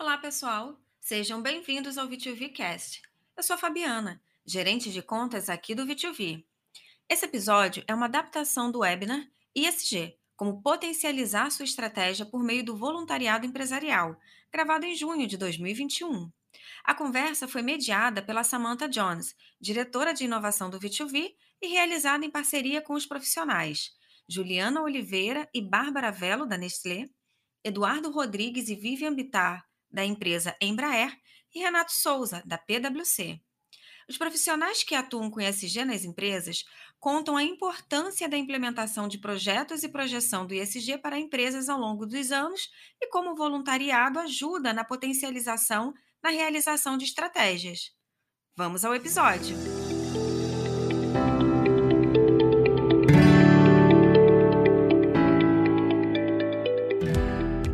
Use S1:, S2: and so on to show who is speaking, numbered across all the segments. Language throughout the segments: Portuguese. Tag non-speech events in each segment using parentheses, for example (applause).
S1: Olá, pessoal! Sejam bem-vindos ao VTUVcast. Eu sou a Fabiana, gerente de contas aqui do VTUV. Esse episódio é uma adaptação do webinar ISG, como potencializar sua estratégia por meio do voluntariado empresarial, gravado em junho de 2021. A conversa foi mediada pela Samantha Jones, diretora de inovação do VTUV, e realizada em parceria com os profissionais Juliana Oliveira e Bárbara Velo, da Nestlé, Eduardo Rodrigues e Vivian Bittar, da empresa Embraer, e Renato Souza, da PwC. Os profissionais que atuam com ESG nas empresas contam a importância da implementação de projetos e projeção do ESG para empresas ao longo dos anos e como o voluntariado ajuda na potencialização na realização de estratégias. Vamos ao episódio.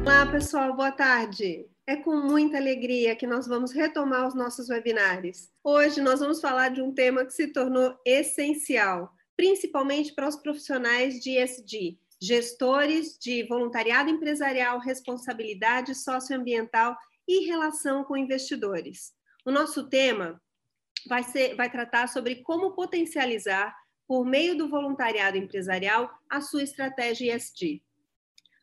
S2: Olá, pessoal, boa tarde. É com muita alegria que nós vamos retomar os nossos webinários. Hoje nós vamos falar de um tema que se tornou essencial, principalmente para os profissionais de ESG, gestores de voluntariado empresarial, responsabilidade socioambiental e relação com investidores. O nosso tema vai, ser, vai tratar sobre como potencializar, por meio do voluntariado empresarial, a sua estratégia ESG.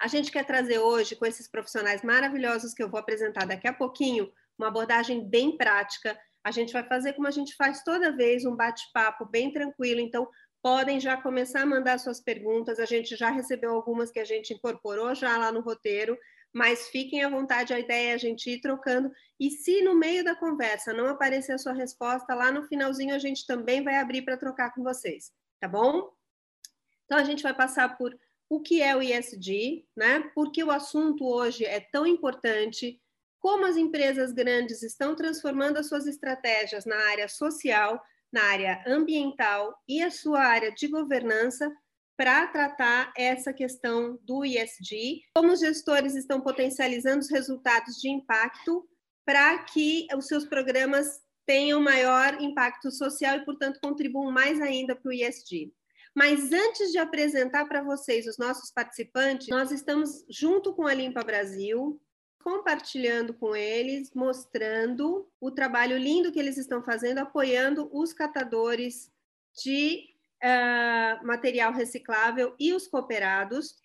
S2: A gente quer trazer hoje, com esses profissionais maravilhosos que eu vou apresentar daqui a pouquinho, uma abordagem bem prática. A gente vai fazer como a gente faz toda vez, um bate-papo bem tranquilo. Então, podem já começar a mandar suas perguntas. A gente já recebeu algumas que a gente incorporou já lá no roteiro, mas fiquem à vontade, a ideia é a gente ir trocando. E se no meio da conversa não aparecer a sua resposta, lá no finalzinho a gente também vai abrir para trocar com vocês, tá bom? Então, a gente vai passar por o que é o ISD, né? Porque o assunto hoje é tão importante, como as empresas grandes estão transformando as suas estratégias na área social, na área ambiental e a sua área de governança para tratar essa questão do ISD, como os gestores estão potencializando os resultados de impacto para que os seus programas tenham maior impacto social e, portanto, contribuam mais ainda para o ISD. Mas antes de apresentar para vocês os nossos participantes, nós estamos junto com a Limpa Brasil, compartilhando com eles, mostrando o trabalho lindo que eles estão fazendo, apoiando os catadores de uh, material reciclável e os cooperados.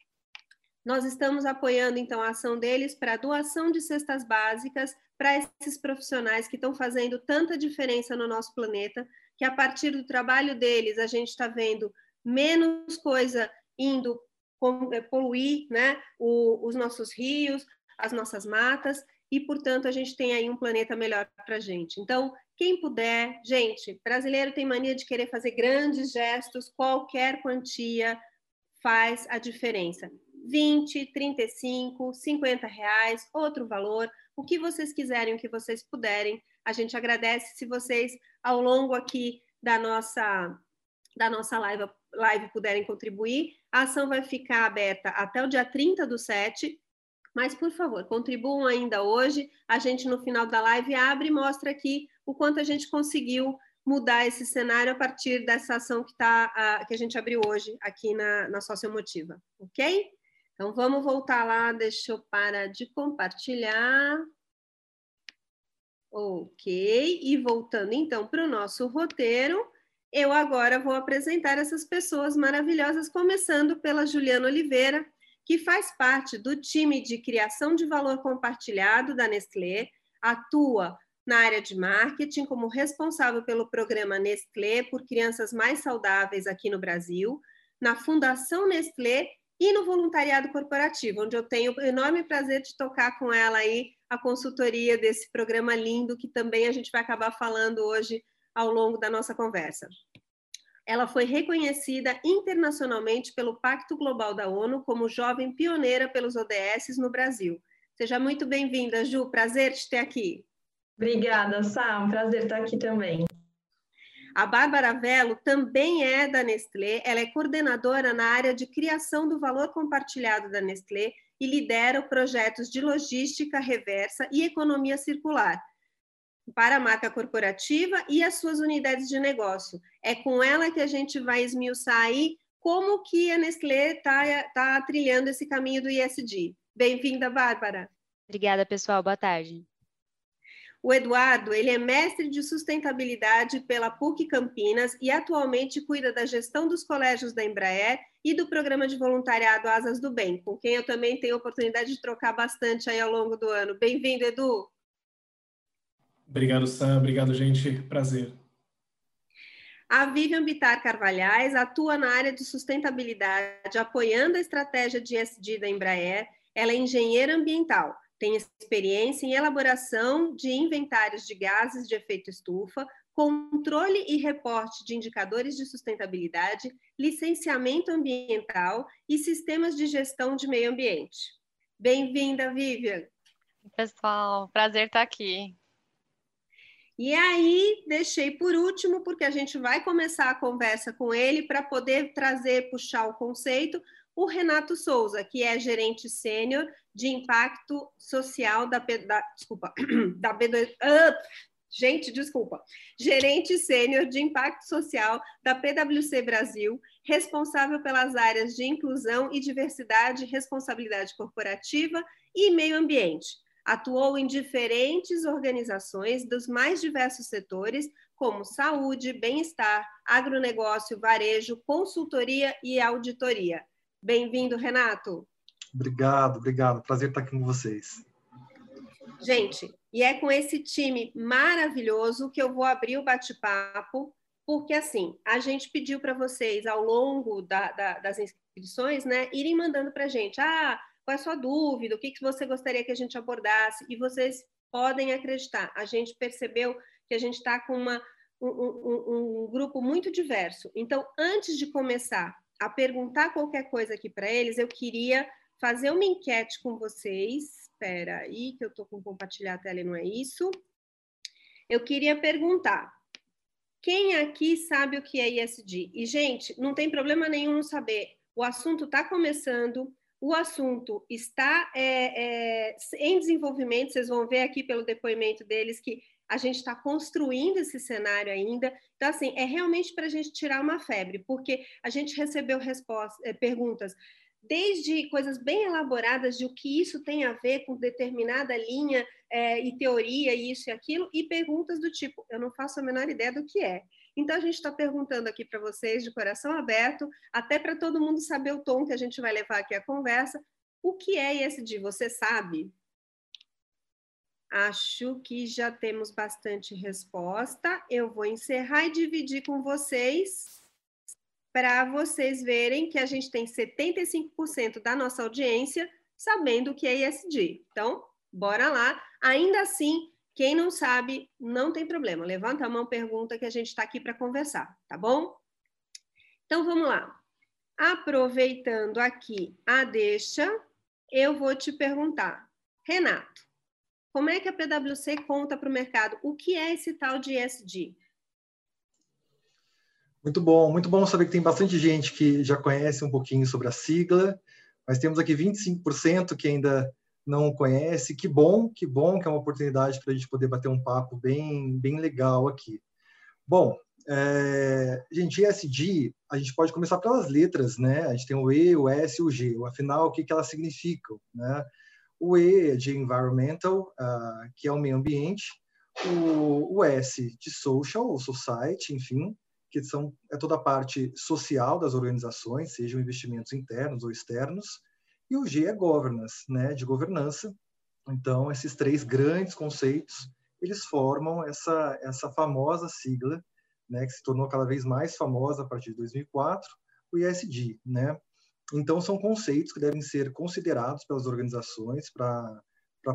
S2: Nós estamos apoiando, então, a ação deles para a doação de cestas básicas para esses profissionais que estão fazendo tanta diferença no nosso planeta, que a partir do trabalho deles a gente está vendo menos coisa indo é, poluir né, o, os nossos rios, as nossas matas, e, portanto, a gente tem aí um planeta melhor para a gente. Então, quem puder, gente, brasileiro tem mania de querer fazer grandes gestos, qualquer quantia faz a diferença. 20, 35, 50 reais, outro valor, o que vocês quiserem, o que vocês puderem. A gente agradece se vocês, ao longo aqui da nossa, da nossa live, live puderem contribuir. A ação vai ficar aberta até o dia 30 do 7, mas, por favor, contribuam ainda hoje. A gente, no final da live, abre e mostra aqui o quanto a gente conseguiu mudar esse cenário a partir dessa ação que, tá, que a gente abriu hoje aqui na, na Sociomotiva, ok? Então, vamos voltar lá, deixa eu parar de compartilhar. Ok, e voltando então para o nosso roteiro, eu agora vou apresentar essas pessoas maravilhosas, começando pela Juliana Oliveira, que faz parte do time de criação de valor compartilhado da Nestlé, atua na área de marketing como responsável pelo programa Nestlé por crianças mais saudáveis aqui no Brasil, na Fundação Nestlé e no voluntariado corporativo, onde eu tenho o enorme prazer de tocar com ela aí a consultoria desse programa lindo que também a gente vai acabar falando hoje ao longo da nossa conversa. Ela foi reconhecida internacionalmente pelo Pacto Global da ONU como jovem pioneira pelos ODS no Brasil. Seja muito bem-vinda, Ju. Prazer te ter aqui.
S3: Obrigada, Sam. Prazer estar aqui também.
S2: A Bárbara Velo também é da Nestlé. Ela é coordenadora na área de criação do valor compartilhado da Nestlé e lidera projetos de logística reversa e economia circular para a marca corporativa e as suas unidades de negócio. É com ela que a gente vai esmiuçar aí como que a Nestlé está tá trilhando esse caminho do ISD. Bem-vinda, Bárbara.
S4: Obrigada, pessoal. Boa tarde.
S2: O Eduardo, ele é mestre de sustentabilidade pela PUC Campinas e atualmente cuida da gestão dos colégios da Embraer e do programa de voluntariado Asas do Bem, com quem eu também tenho oportunidade de trocar bastante aí ao longo do ano. Bem-vindo, Edu.
S5: Obrigado, Sam. Obrigado, gente. Prazer.
S2: A Vivian Bitar Carvalhais atua na área de sustentabilidade, apoiando a estratégia de ESG da Embraer. Ela é engenheira ambiental, tem experiência em elaboração de inventários de gases de efeito estufa, controle e reporte de indicadores de sustentabilidade, licenciamento ambiental e sistemas de gestão de meio ambiente. Bem-vinda, Vivian.
S6: Pessoal, prazer estar aqui.
S2: E aí, deixei por último, porque a gente vai começar a conversa com ele para poder trazer, puxar o conceito, o Renato Souza, que é gerente sênior de impacto social da, da desculpa, (clears throat) da B2, uh, gente, desculpa, gerente sênior de impacto social da PwC Brasil, responsável pelas áreas de inclusão e diversidade, responsabilidade corporativa e meio ambiente Atuou em diferentes organizações dos mais diversos setores, como saúde, bem-estar, agronegócio, varejo, consultoria e auditoria. Bem-vindo, Renato.
S7: Obrigado, obrigado. Prazer estar aqui com vocês.
S2: Gente, e é com esse time maravilhoso que eu vou abrir o bate-papo, porque assim, a gente pediu para vocês ao longo da, da, das inscrições, né, irem mandando para a gente. Ah, qual é a sua dúvida, o que, que você gostaria que a gente abordasse, e vocês podem acreditar, a gente percebeu que a gente está com uma, um, um, um grupo muito diverso. Então, antes de começar a perguntar qualquer coisa aqui para eles, eu queria fazer uma enquete com vocês. Espera aí, que eu estou com compartilhar a tela e não é isso. Eu queria perguntar: quem aqui sabe o que é ISD? E, gente, não tem problema nenhum saber. O assunto está começando, o assunto está é, é, em desenvolvimento, vocês vão ver aqui pelo depoimento deles que a gente está construindo esse cenário ainda. Então, assim, é realmente para a gente tirar uma febre, porque a gente recebeu é, perguntas desde coisas bem elaboradas de o que isso tem a ver com determinada linha é, e teoria, isso e aquilo, e perguntas do tipo, eu não faço a menor ideia do que é. Então, a gente está perguntando aqui para vocês, de coração aberto, até para todo mundo saber o tom que a gente vai levar aqui a conversa. O que é ESG? Você sabe? Acho que já temos bastante resposta. Eu vou encerrar e dividir com vocês para vocês verem que a gente tem 75% da nossa audiência sabendo o que é ESG. Então, bora lá. Ainda assim, quem não sabe, não tem problema. Levanta a mão, pergunta que a gente está aqui para conversar, tá bom? Então vamos lá. Aproveitando aqui a deixa, eu vou te perguntar, Renato, como é que a PwC conta para o mercado? O que é esse tal de ESG?
S7: Muito bom, muito bom saber que tem bastante gente que já conhece um pouquinho sobre a sigla, mas temos aqui 25% que ainda não conhece, que bom, que bom que é uma oportunidade para a gente poder bater um papo bem, bem legal aqui. Bom, é, gente, ESG, a gente pode começar pelas letras, né? A gente tem o E, o S e o G. Afinal, o que, que elas significam, né? O E é de environmental, uh, que é o meio ambiente. O, o S de social, ou society, enfim, que são, é toda a parte social das organizações, sejam investimentos internos ou externos e o G é governance, né, de governança. Então, esses três grandes conceitos, eles formam essa, essa famosa sigla, né, que se tornou cada vez mais famosa a partir de 2004, o ISD, né? Então, são conceitos que devem ser considerados pelas organizações para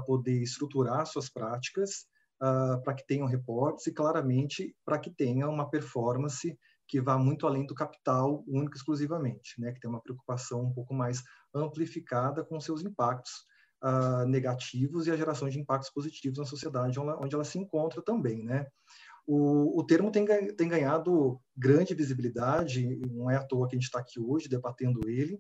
S7: poder estruturar suas práticas, uh, para que tenham reportes e, claramente, para que tenha uma performance que vá muito além do capital único exclusivamente, né, que tem uma preocupação um pouco mais amplificada com seus impactos uh, negativos e a geração de impactos positivos na sociedade onde ela, se encontra também, né. O, o termo tem, tem ganhado grande visibilidade, não é à toa que a gente está aqui hoje debatendo ele,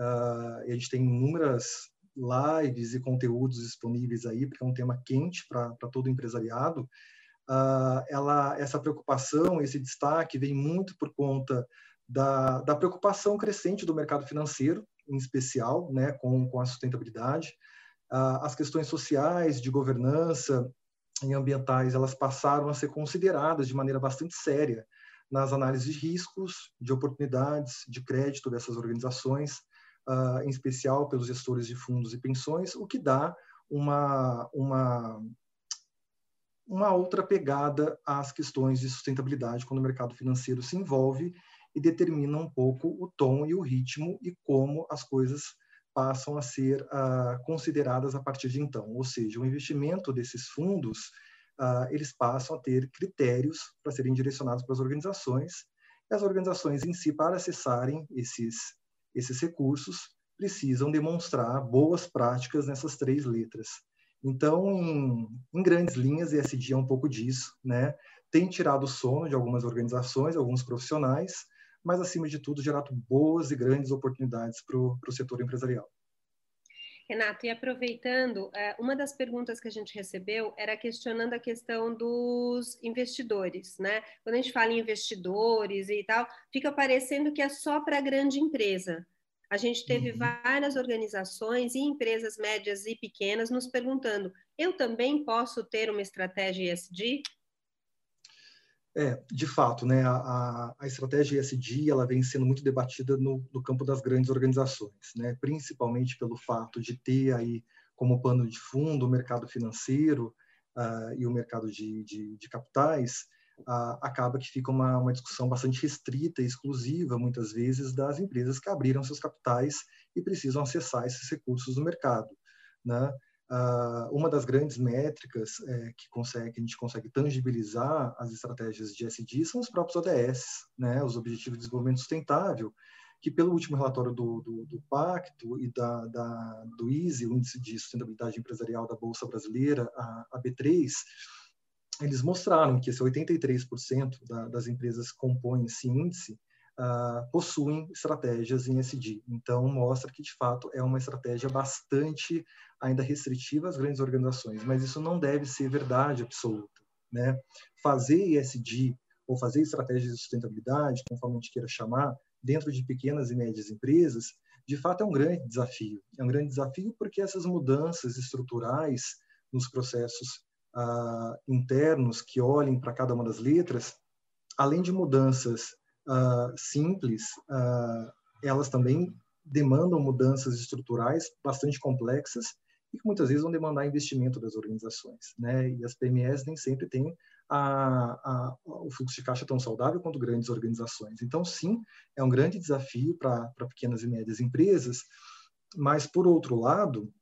S7: uh, a gente tem inúmeras lives e conteúdos disponíveis aí, porque é um tema quente para todo empresariado, uh, ela, essa preocupação, esse destaque vem muito por conta da, da preocupação crescente do mercado financeiro, em especial, né, com, com a sustentabilidade. as questões sociais, de governança e ambientais, elas passaram a ser consideradas de maneira bastante séria nas análises de riscos, de oportunidades, de crédito dessas organizações, uh, em especial pelos gestores de fundos e pensões, o que dá uma, uma, uma outra pegada às questões de sustentabilidade quando o mercado financeiro se envolve e determina um pouco o tom e o ritmo e como as coisas passam a ser uh, consideradas a partir de então. Ou seja, o investimento desses fundos, uh, eles passam a ter critérios para serem direcionados para as organizações, e as organizações em si, para acessarem esses, esses recursos, precisam demonstrar boas práticas nessas três letras. Então, em, grandes linhas, ESG é um pouco disso, né? Tem tirado o sono de algumas organizações, alguns profissionais, mas, acima de tudo, gerado boas e grandes oportunidades para o setor empresarial.
S2: Renato, e aproveitando, é, uma das perguntas que a gente recebeu era questionando a questão dos investidores, né? Quando a gente fala em investidores e tal, fica parecendo que é só para a grande empresa. A gente teve uhum. várias organizações e empresas médias e pequenas nos perguntando: eu também posso ter uma estratégia ESG?
S7: É, de fato, né, a, a estratégia ESG ela vem sendo muito debatida no, no, campo das grandes organizações, né, principalmente pelo fato de ter aí como pano de fundo o mercado financeiro uh, e o mercado de, de, de capitais, uh, acaba que fica uma, uma discussão bastante restrita e exclusiva, muitas vezes, das empresas que abriram seus capitais e precisam acessar esses recursos do mercado. Né? Uh, uma das grandes métricas é, que, consegue, que a gente consegue tangibilizar as estratégias de SD são os próprios ODS, né, os Objetivos de Desenvolvimento Sustentável, que pelo último relatório do, do, do Pacto e da, da, do ISE, o Índice de Sustentabilidade Empresarial da Bolsa Brasileira, a, a B3, eles mostraram que esse 83% da, das empresas que compõem esse índice uh, possuem estratégias em SD. Então, mostra que, de fato, é uma estratégia bastante ainda restritiva às grandes organizações, mas isso não deve ser verdade absoluta. Né? Fazer ESG ou fazer estratégias de sustentabilidade, conforme a gente queira chamar, dentro de pequenas e médias empresas, de fato é um grande desafio. É um grande desafio porque essas mudanças estruturais nos processos uh, internos que olhem para cada uma das letras, além de mudanças uh, simples, uh, elas também demandam mudanças estruturais bastante complexas e que muitas vezes vão demandar investimento das organizações, né? E as PMEs nem sempre têm a, a, o fluxo de caixa tão saudável quanto grandes organizações. Então, sim, é um grande desafio para pequenas e médias empresas, mas, por outro lado,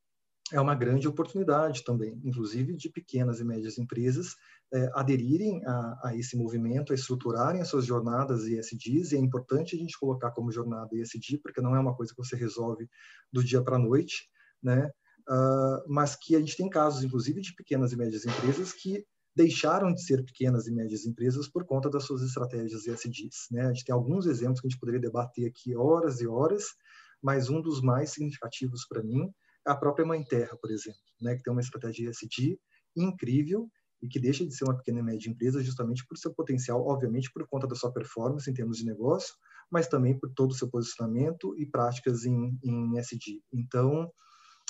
S7: é uma grande oportunidade também, inclusive de pequenas e médias empresas é, aderirem a, a, esse movimento, a estruturarem as suas jornadas ESGs, e é importante a gente colocar como jornada ESG, porque não é uma coisa que você resolve do dia para a noite, né? Uh, mas que a gente tem casos, inclusive, de pequenas e médias empresas que deixaram de ser pequenas e médias empresas por conta das suas estratégias ESGs. Né? A gente tem alguns exemplos que a gente poderia debater aqui horas e horas, mas um dos mais significativos para mim a própria Mãe Terra, por exemplo, né? que tem uma estratégia ESG incrível e que deixa de ser uma pequena e média empresa justamente por seu potencial, obviamente por conta da sua performance em termos de negócio, mas também por todo o seu posicionamento e práticas em, em SD. Então,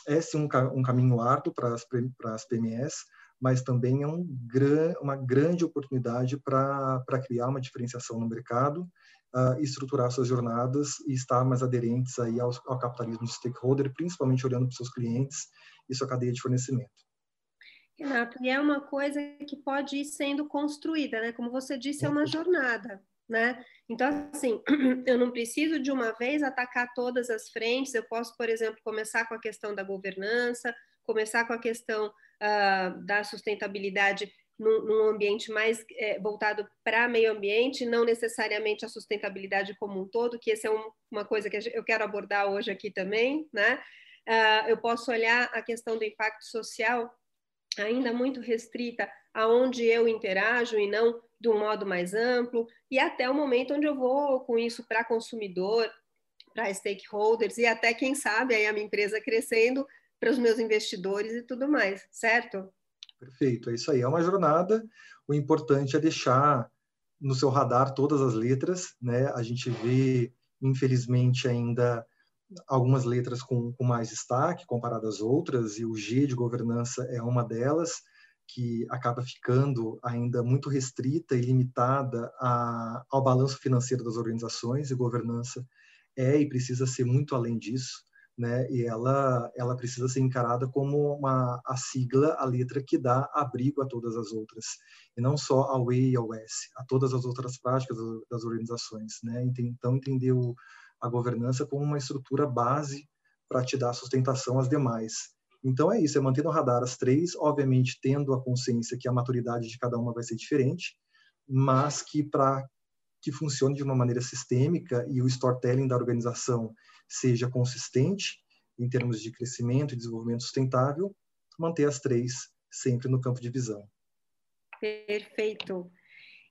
S7: é sim um, um caminho árduo para as, para as PMEs, mas também é um gran, uma grande oportunidade para criar uma diferenciação no mercado, uh, estruturar suas jornadas e estar mais aderentes aí ao, ao capitalismo de stakeholder, principalmente olhando para seus clientes e sua cadeia de fornecimento.
S2: Renato, e é uma coisa que pode ir sendo construída, né? Como você disse, é uma jornada né? Então, assim, (clears throat) eu não preciso de uma vez atacar todas as frentes, eu posso, por exemplo, começar com a questão da governança, começar com a questão uh, da sustentabilidade num, num ambiente mais é, voltado para meio ambiente, não necessariamente a sustentabilidade como um todo, que essa é um, uma coisa que eu quero abordar hoje aqui também, né? Uh, eu posso olhar a questão do impacto social ainda muito restrita aonde eu interajo e não de um modo mais amplo, e até o momento onde eu vou com isso para consumidor, para stakeholders e até, quem sabe, aí a minha empresa crescendo para os meus investidores e tudo mais, certo?
S7: Perfeito, é isso aí. É uma jornada. O importante é deixar no seu radar todas as letras, né? A gente vê, infelizmente, ainda algumas letras com, com mais destaque comparadas às outras, e o G de governança é uma delas, que acaba ficando ainda muito restrita e limitada a, ao balanço financeiro das organizações, e governança é e precisa ser muito além disso, né? E ela ela precisa ser encarada como uma a sigla, a letra que dá abrigo a todas as outras, e não só ao E e ao S, a todas as outras práticas das organizações, né? Então entender a governança como uma estrutura base para te dar sustentação às demais. Então é isso, é manter no radar as três, obviamente tendo a consciência que a maturidade de cada uma vai ser diferente, mas que para que funcione de uma maneira sistêmica e o storytelling da organização seja consistente em termos de crescimento e desenvolvimento sustentável, manter as três sempre no campo de visão.
S2: Perfeito.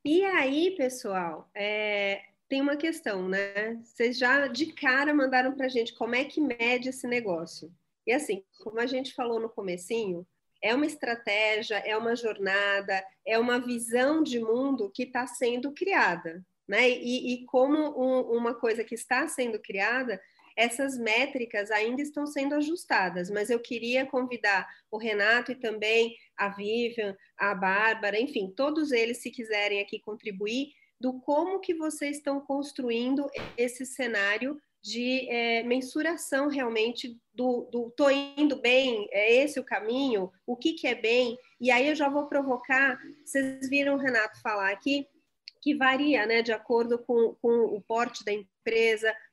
S2: E aí, pessoal, é, tem uma questão, né? Vocês já de cara mandaram para a gente como é que mede esse negócio. E assim, como a gente falou no comecinho, é uma estratégia, é uma jornada, é uma visão de mundo que está sendo criada, né? E, e como um, uma coisa que está sendo criada, essas métricas ainda estão sendo ajustadas, mas eu queria convidar o Renato e também a Vivian, a Bárbara, enfim, todos eles, se quiserem aqui contribuir, do como que vocês estão construindo esse cenário de é, mensuração realmente do, do tô indo bem, é esse o caminho, o que, que é bem, e aí eu já vou provocar, vocês viram o Renato falar aqui, que varia né, de acordo com, com o porte da empresa,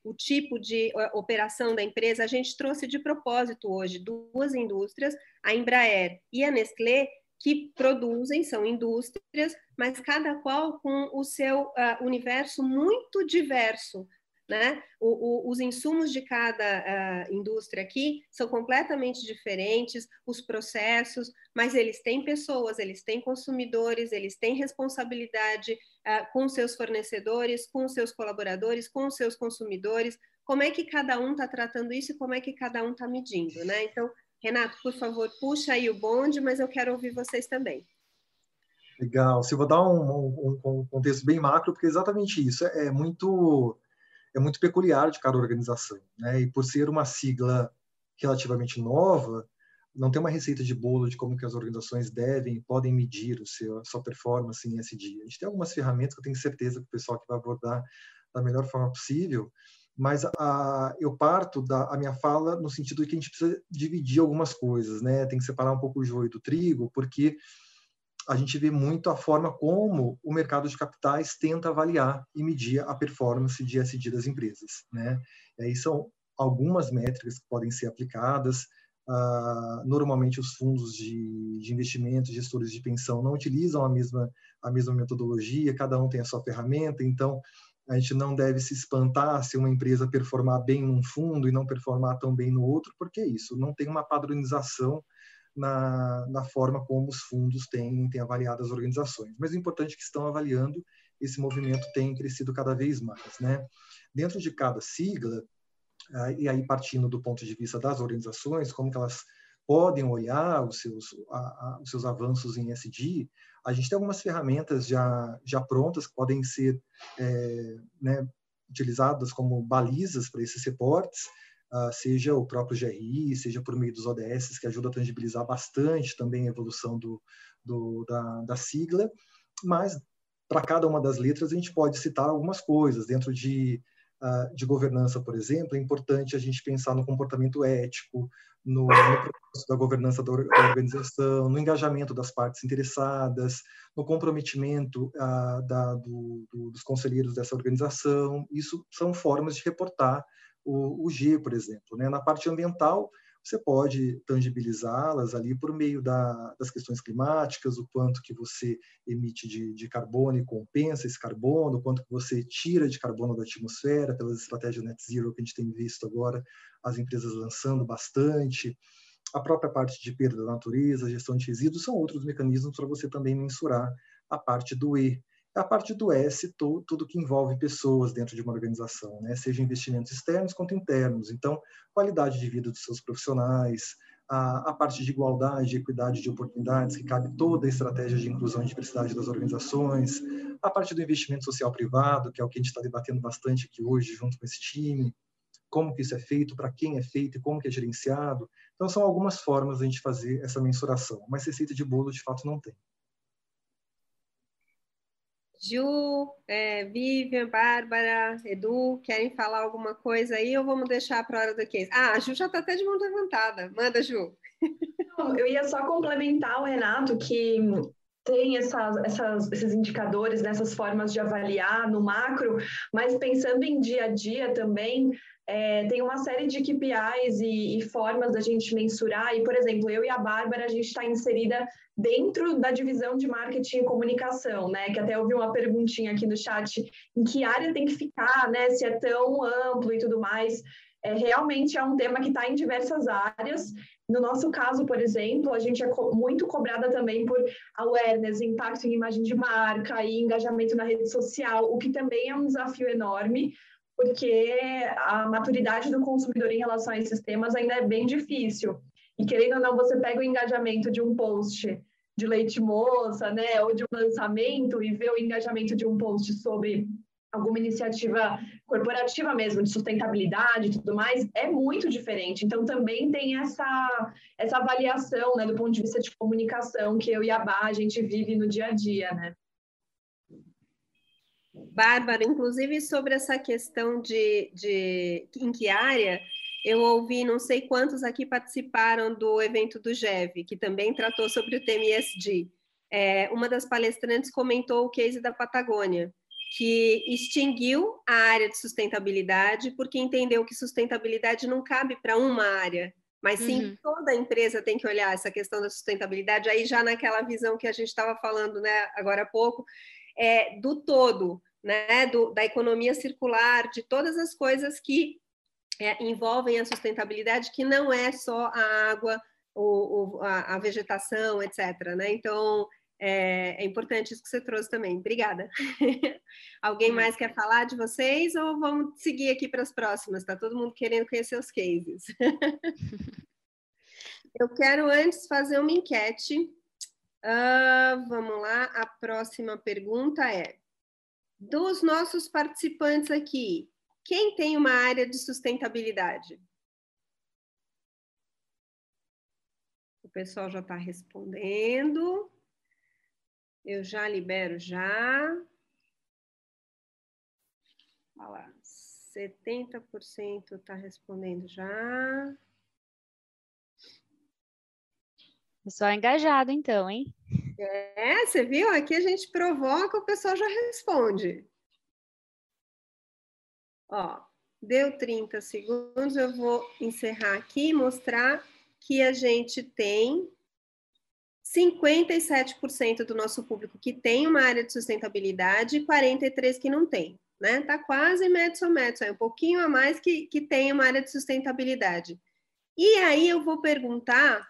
S2: o tipo de uh, operação da empresa. A gente trouxe de propósito hoje duas indústrias, a Embraer e a Nestlé, que produzem, são indústrias, mas cada qual com o seu uh, universo muito diverso né? O, o, os insumos de cada uh, indústria aqui são completamente diferentes, os processos, mas eles têm pessoas, eles têm consumidores, eles têm responsabilidade uh, com seus fornecedores, com seus colaboradores, com seus consumidores. Como é que cada um está tratando isso e como é que cada um está medindo, né? Então, Renato, por favor, puxa aí o bonde, mas eu quero ouvir vocês também.
S7: Legal. Se vou dar um, um, um, contexto bem macro, porque é exatamente isso. É, é muito é muito peculiar de cada organização, né? E por ser uma sigla relativamente nova, não tem uma receita de bolo de como que as organizações devem e podem medir o seu, a sua performance em SD. A gente tem algumas ferramentas que eu tenho certeza que o pessoal que vai abordar da melhor forma possível, mas a, eu parto da a minha fala no sentido de que a gente precisa dividir algumas coisas, né? Tem que separar um pouco o joio do trigo, porque a gente vê muito a forma como o mercado de capitais tenta avaliar e medir a performance de SD das empresas. Né? E aí são algumas métricas que podem ser aplicadas. Uh, normalmente os fundos de, de investimento, gestores de pensão, não utilizam a mesma, a mesma metodologia, cada um tem a sua ferramenta, então a gente não deve se espantar se uma empresa performar bem num fundo e não performar tão bem no outro, porque é isso, não tem uma padronização na, na forma como os fundos têm, têm avaliado as organizações. Mas o importante é que estão avaliando, esse movimento tem crescido cada vez mais. Né? Dentro de cada sigla, e aí partindo do ponto de vista das organizações, como que elas podem olhar os seus, a, a, os seus avanços em SD, a gente tem algumas ferramentas já, já prontas que podem ser é, né, utilizadas como balizas para esses reportes, uh, seja o próprio GRI, seja por meio dos ODS, que ajuda a tangibilizar bastante também a evolução do, do da, da sigla, mas para cada uma das letras a gente pode citar algumas coisas. Dentro de, uh, de governança, por exemplo, é importante a gente pensar no comportamento ético, no, no processo da governança da, organização, no engajamento das partes interessadas, no comprometimento uh, da, do, do, dos conselheiros dessa organização. Isso são formas de reportar o, o G, por exemplo. Né? Na parte ambiental, você pode tangibilizá-las ali por meio da, das questões climáticas, o quanto que você emite de, de, carbono e compensa esse carbono, o quanto que você tira de carbono da atmosfera, pelas estratégias net zero que a gente tem visto agora, as empresas lançando bastante, a própria parte de perda da natureza, gestão de resíduos, são outros mecanismos para você também mensurar a parte do E, a parte do S, tudo, tudo que envolve pessoas dentro de uma organização, né? seja investimentos externos quanto internos. Então, qualidade de vida dos seus profissionais, a, a parte de igualdade, equidade de oportunidades, que cabe toda a estratégia de inclusão e diversidade das organizações, a parte do investimento social privado, que é o que a gente está debatendo bastante aqui hoje, junto com esse time, como que isso é feito, para quem é feito e como que é gerenciado. Então, são algumas formas de a gente fazer essa mensuração, mas receita de bolo, de fato, não tem.
S2: Ju, é, Vivian, Bárbara, Edu, querem falar alguma coisa aí ou vamos deixar para a hora do case? Ah, a Ju já está até de mão levantada. Manda, Ju.
S3: Eu ia só complementar o Renato que tem essas, essas, esses indicadores, nessas formas de avaliar no macro, mas pensando em dia a dia também, é, tem uma série de KPIs e, e, formas da gente mensurar. E, por exemplo, eu e a Bárbara, a gente está inserida dentro da divisão de marketing e comunicação, né? Que até eu vi uma perguntinha aqui no chat, em que área tem que ficar, né? Se é tão amplo e tudo mais. É, realmente é um tema que está em diversas áreas. No nosso caso, por exemplo, a gente é co muito cobrada também por awareness, impacto em imagem de marca e engajamento na rede social, o que também é um desafio enorme, porque a maturidade do consumidor em relação a esses temas ainda é bem difícil. E querendo ou não, você pega o engajamento de um post de leite moça, né, ou de um lançamento e vê o engajamento de um post sobre alguma iniciativa corporativa mesmo, de sustentabilidade e tudo mais, é muito diferente. Então, também tem essa, essa avaliação, né, do ponto de vista de comunicação, que eu e a Bá, a gente vive no dia a dia, né.
S2: Bárbara, inclusive sobre essa questão de, de em que área, eu ouvi, não sei quantos aqui participaram do evento do GEV, que também tratou sobre o tema. É, uma das palestrantes comentou o case da Patagônia, que extinguiu a área de sustentabilidade porque entendeu que sustentabilidade não cabe para uma área, mas sim uhum. toda empresa tem que olhar essa questão da sustentabilidade aí já naquela visão que a gente estava falando, né, agora há pouco, é, do todo né, do, da economia circular, de todas as coisas que é, envolvem a sustentabilidade, que não é só a água, o, o, a, a, vegetação, etc. Né? Então, é, é, importante isso que você trouxe também. Obrigada. (laughs) Alguém mais quer falar de vocês ou vamos seguir aqui para as próximas? Está todo mundo querendo conhecer os cases. (laughs) Eu quero antes fazer uma enquete. Uh, vamos lá, a próxima pergunta é: dos nossos participantes aqui, quem tem uma área de sustentabilidade? O pessoal já está respondendo. Eu já libero já. Olha lá, 70% está respondendo já.
S6: Pessoal engajado, então, hein?
S2: É, você viu? Aqui a gente provoca, o pessoal já responde. Ó, deu 30 segundos, eu vou encerrar aqui e mostrar que a gente tem 57% do nosso público que tem uma área de sustentabilidade e 43% que não tem, né? Tá quase metso metso, é um pouquinho a mais que, que tem uma área de sustentabilidade. E aí eu vou perguntar,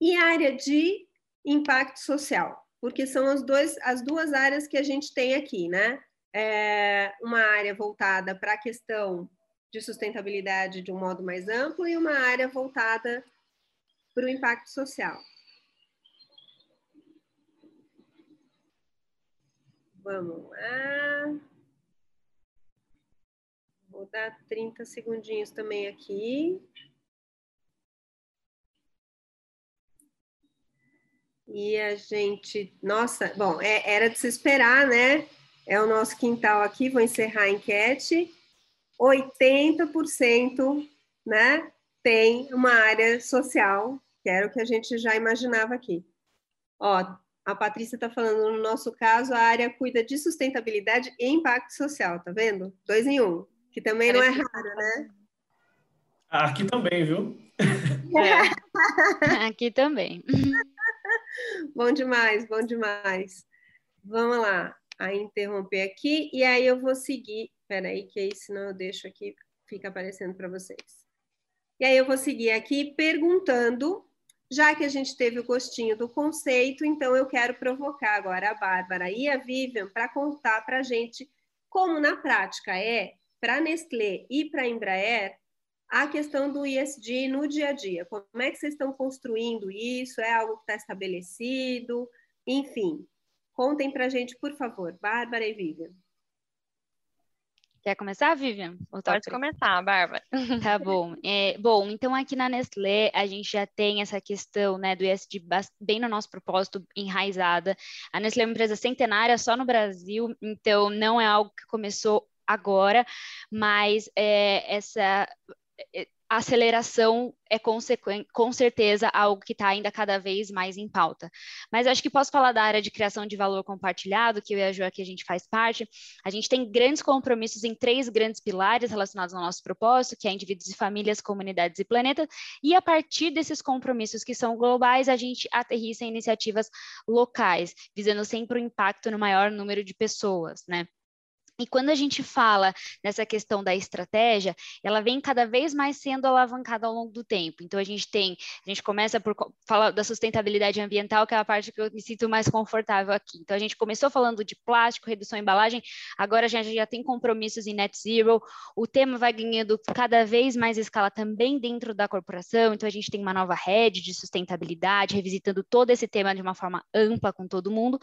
S2: e a área de impacto social, porque são as, dois, as duas áreas que a gente tem aqui, né? É uma área voltada para a questão de sustentabilidade de um modo mais amplo e uma área voltada para o impacto social. Vamos lá. Vou dar 30 segundinhos também aqui. E a gente, nossa, bom, é, era de se esperar, né? É o nosso quintal aqui, vou encerrar a enquete. 80%, né, tem uma área social, que era o que a gente já imaginava aqui. Ó, a Patrícia está falando, no nosso caso, a área cuida de sustentabilidade e impacto social, tá vendo? Dois em um, que também não é raro, né?
S5: Aqui também, viu?
S6: É. (laughs) Aqui também.
S2: bom demais, bom demais. Vamos lá, a interromper aqui e aí eu vou seguir. Espera aí, que aí senão eu deixo aqui, fica aparecendo para vocês. E aí eu vou seguir aqui perguntando, já que a gente teve o gostinho do conceito, então eu quero provocar agora a Bárbara e a Vivian para contar para a gente como na prática é para a Nestlé e para a Embraer a questão do ISD no dia a dia. Como é que vocês estão construindo isso? É algo que está estabelecido? Enfim, contem para a gente, por favor, Bárbara e Vivian.
S6: Quer começar, Vivian?
S4: Pode começar, Bárbara. (laughs)
S6: Tá bom. É, bom, então aqui na Nestlé a gente já tem essa questão né, do ESG bem no nosso propósito, enraizada. A Nestlé é uma empresa centenária só no Brasil, então não é algo que começou agora, mas é, essa é, a aceleração é com certeza algo que está ainda cada vez mais em pauta. Mas acho que posso falar da área de criação de valor compartilhado, que eu e a Jo aqui a gente faz parte. A gente tem grandes compromissos em três grandes pilares relacionados ao nosso propósito, que é indivíduos e famílias, comunidades e planeta. E a partir desses compromissos que são globais, a gente aterrissa em iniciativas locais, visando sempre o impacto no maior número de pessoas, né? E quando a gente fala nessa questão da estratégia, ela vem cada vez mais sendo alavancada ao longo do tempo. Então a gente tem, a gente começa por falar da sustentabilidade ambiental, que é a parte que eu me sinto mais confortável aqui. Então a gente começou falando de plástico, redução em embalagem, agora a gente já tem compromissos em net zero. O tema vai ganhando cada vez mais escala também dentro da corporação. Então a gente tem uma nova rede de sustentabilidade, revisitando todo esse tema de uma forma ampla com todo mundo.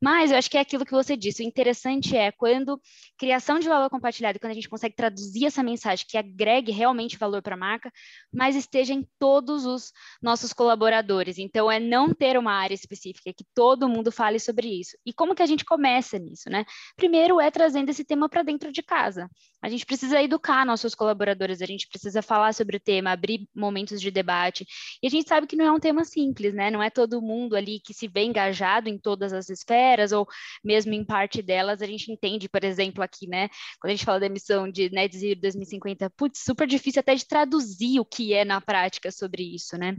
S6: Mas eu acho que é aquilo que você disse. O interessante é quando criação de valor compartilhado, quando a gente consegue traduzir essa mensagem que agregue realmente valor para a marca, mas esteja em todos os nossos colaboradores. Então, é não ter uma área específica, que todo mundo fale sobre isso. E como que a gente começa nisso, né? Primeiro é trazendo esse tema para dentro de casa. A gente precisa educar nossos colaboradores, a gente precisa falar sobre o tema, abrir momentos de debate. E a gente sabe que não é um tema simples, né? Não é todo mundo ali que se vê engajado em todas as esferas, ou mesmo em parte delas, a gente entende, por exemplo, aqui, né? Quando a gente fala da emissão de Net Zero 2050, putz, super difícil até de traduzir o que é na prática sobre isso, né?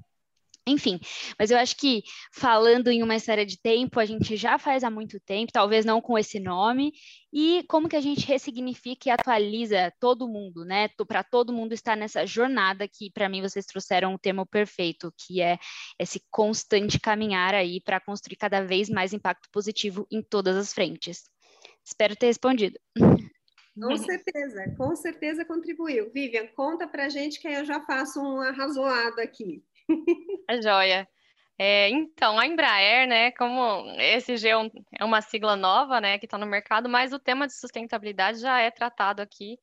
S6: Enfim, mas eu acho que falando em uma série de tempo, a gente já faz há muito tempo, talvez não com esse nome, e como que a gente ressignifica e atualiza todo mundo, né? Para todo mundo estar nessa jornada que, para mim, vocês trouxeram o termo perfeito, que é esse constante caminhar aí para construir cada vez mais impacto positivo em todas as frentes. Espero ter respondido.
S2: Com certeza, com certeza contribuiu. Vivian, conta para gente que aí eu já faço um arrazoado aqui.
S4: A (laughs) joia. É, então, a Embraer, né, como ESG é, é uma sigla nova, né, que está no mercado, mas o tema de sustentabilidade já é tratado aqui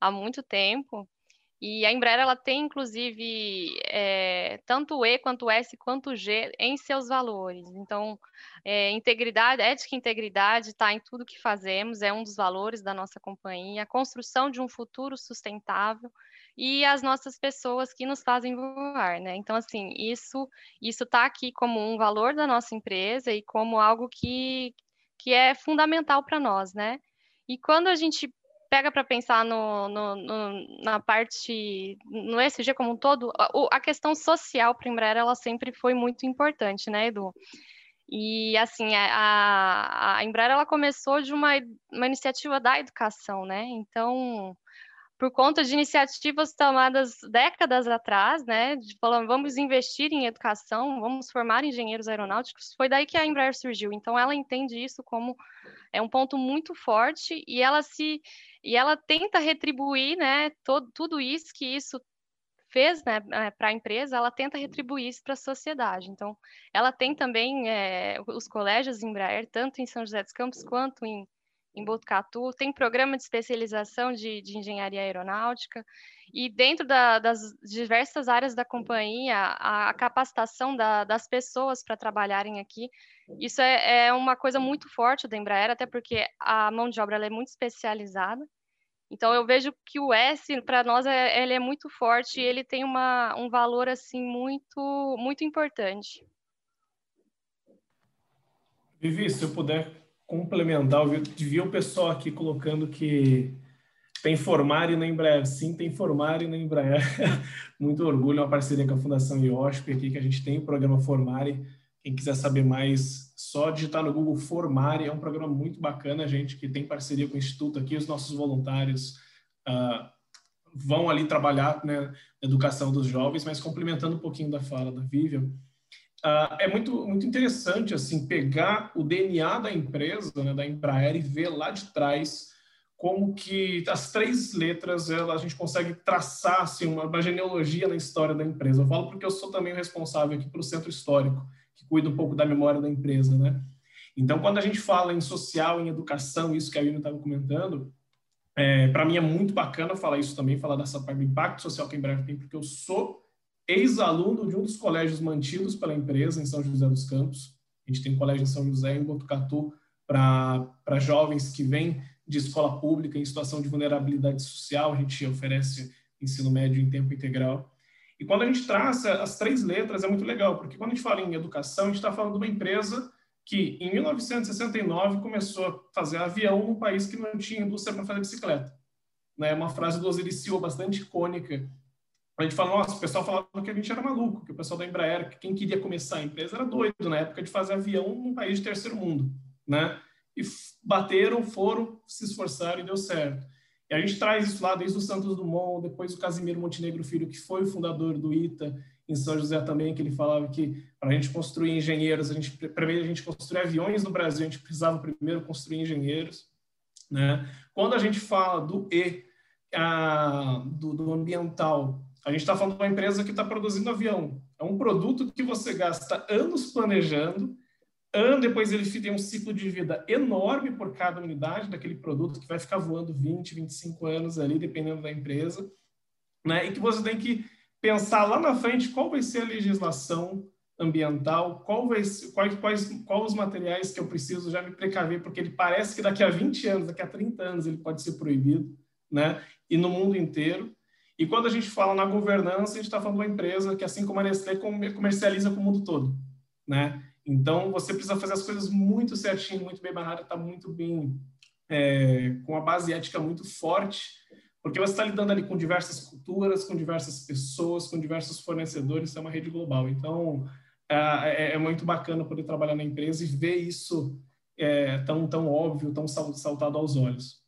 S4: há muito tempo. E a Embraer ela tem, inclusive, é, tanto o E quanto o S quanto o G em seus valores. Então, é, integridade, ética e integridade está em tudo que fazemos, é um dos valores da nossa companhia. A construção de um futuro sustentável e as nossas pessoas que nos fazem voar, né? Então, assim, isso isso está aqui como um valor da nossa empresa e como algo que, que é fundamental para nós, né? E quando a gente pega para pensar no, no, no, na parte, no ESG como um todo, a, a questão social para a Embraer, ela sempre foi muito importante, né, Edu? E, assim, a, a Embraer, ela começou de uma, uma iniciativa da educação, né? Então, por conta de iniciativas tomadas décadas atrás, né, de falando, vamos investir em educação, vamos formar engenheiros aeronáuticos, foi daí que a Embraer surgiu. Então ela entende isso como é um ponto muito forte e ela se e ela tenta retribuir, né, todo, tudo isso que isso fez né, eh, para a empresa, ela tenta retribuir isso para a sociedade. Então, ela tem também é, os colégios Embraer, tanto em São José dos Campos quanto em em Botucatu, tem programa de especialização de, de engenharia aeronáutica, e dentro da, das diversas áreas da companhia, a, a capacitação da, das pessoas para trabalharem aqui, isso é, é, uma coisa muito forte da Embraer, até porque a mão de obra é muito especializada, então eu vejo que o S para nós é, ele é muito forte e ele tem uma, um valor assim muito muito importante.
S5: Vivi, se eu puder complementar, eu vi o pessoal aqui colocando que tem Formare na Embraer. Sim, tem Formare na Embraer. (laughs) Muito orgulho, uma parceria com a Fundação IOSP aqui, que a gente tem o programa Formare. Quem quiser saber mais, só digitar no Google Formare. É um programa muito bacana, gente, que tem parceria com o Instituto aqui. Os nossos voluntários uh, vão ali trabalhar né, na educação dos jovens, mas complementando um pouquinho da fala da Vivian, Uh, é muito, muito interessante assim pegar o DNA da empresa, né, da Embraer, e ver lá de trás como que as três letras ela, a gente consegue traçar assim, uma, uma, genealogia na história da empresa. Eu falo porque eu sou também o responsável aqui pelo centro histórico, que cuida um pouco da memória da empresa. Né? Então, quando a gente fala em social, em educação, isso que a Yuna estava comentando, É, para mim é muito bacana falar isso também, falar dessa parte do impacto social que a Embraer tem, porque eu sou ex-aluno de um dos colégios mantidos pela empresa em São José dos Campos. A gente tem um colégio em São José, em Botucatu, para jovens que vêm de escola pública em situação de vulnerabilidade social. A gente oferece ensino médio em tempo integral. E quando a gente traça as três letras, é muito legal, porque quando a gente fala em educação, a gente está falando de uma empresa que, em 1969, começou a fazer avião num país que não tinha indústria para fazer bicicleta. Né? Uma frase do Osiris Silva bastante icônica. A gente fala, nossa, o pessoal falava que a gente era maluco, que o pessoal da Embraer, que quem queria começar a empresa era doido na época de fazer avião num país de terceiro mundo, né? E bateram, foram, se esforçaram e deu certo. E a gente traz isso lá desde o Santos Dumont, depois o Casimiro Montenegro Filho, que foi o fundador do ITA, em São José também, que ele falava que para a gente construir engenheiros, a gente, para a gente construir aviões no Brasil, a gente precisava primeiro construir engenheiros. Né? Quando a gente fala do E, a, do, do ambiental, a gente está falando de uma empresa que está produzindo avião. É um produto que você gasta anos planejando, ano depois ele tem um ciclo de vida enorme por cada unidade daquele produto, que vai ficar voando 20, 25 anos ali, dependendo da empresa, né? E que você tem que pensar lá na frente qual vai ser a legislação ambiental, qual vai quais, quais, quais os materiais que eu preciso já me precaver, porque ele parece que daqui a 20 anos, daqui a 30 anos ele pode ser proibido, né? E no mundo inteiro. E quando a gente fala na governança, a gente está falando de uma empresa que, assim como a Nestlé, comercializa com o mundo todo, né? Então, você precisa fazer as coisas muito certinho, muito bem barrada, está muito bem, é, com a base ética muito forte, porque você está lidando ali com diversas culturas, com diversas pessoas, com diversos fornecedores, é uma rede global. Então, é, é, é muito bacana poder trabalhar na empresa e ver isso é, tão, tão óbvio, tão saltado aos olhos.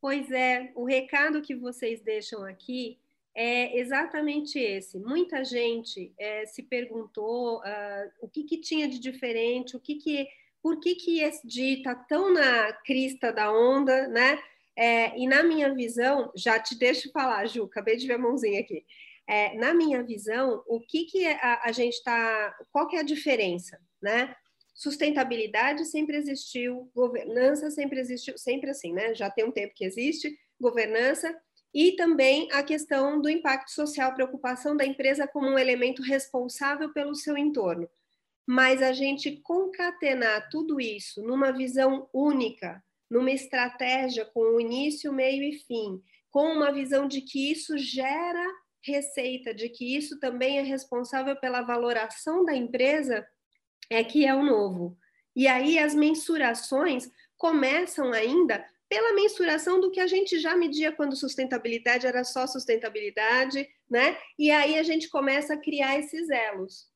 S2: Pois é, o recado que vocês deixam aqui é exatamente esse. Muita gente é, se perguntou uh, o que, que, tinha de diferente, o que, que por que, que ESG está tão na crista da onda, né? É, e na minha visão, já te deixo falar, Ju, acabei de ver a mãozinha aqui. É, na minha visão, o que, que a, a gente está. Qual que é a diferença? Né? Sustentabilidade sempre existiu, governança sempre existiu, sempre assim, né? Já tem um tempo que existe, governança, e também a questão do impacto social, preocupação da empresa como um elemento responsável pelo seu entorno. Mas a gente concatenar tudo isso numa visão única, numa estratégia com o início, meio e fim, com uma visão de que isso gera receita, de que isso também é responsável pela valoração da empresa, é que é o novo. E aí as mensurações começam ainda pela mensuração do que a gente já media quando sustentabilidade era só sustentabilidade, né? E aí a gente começa a criar esses elos.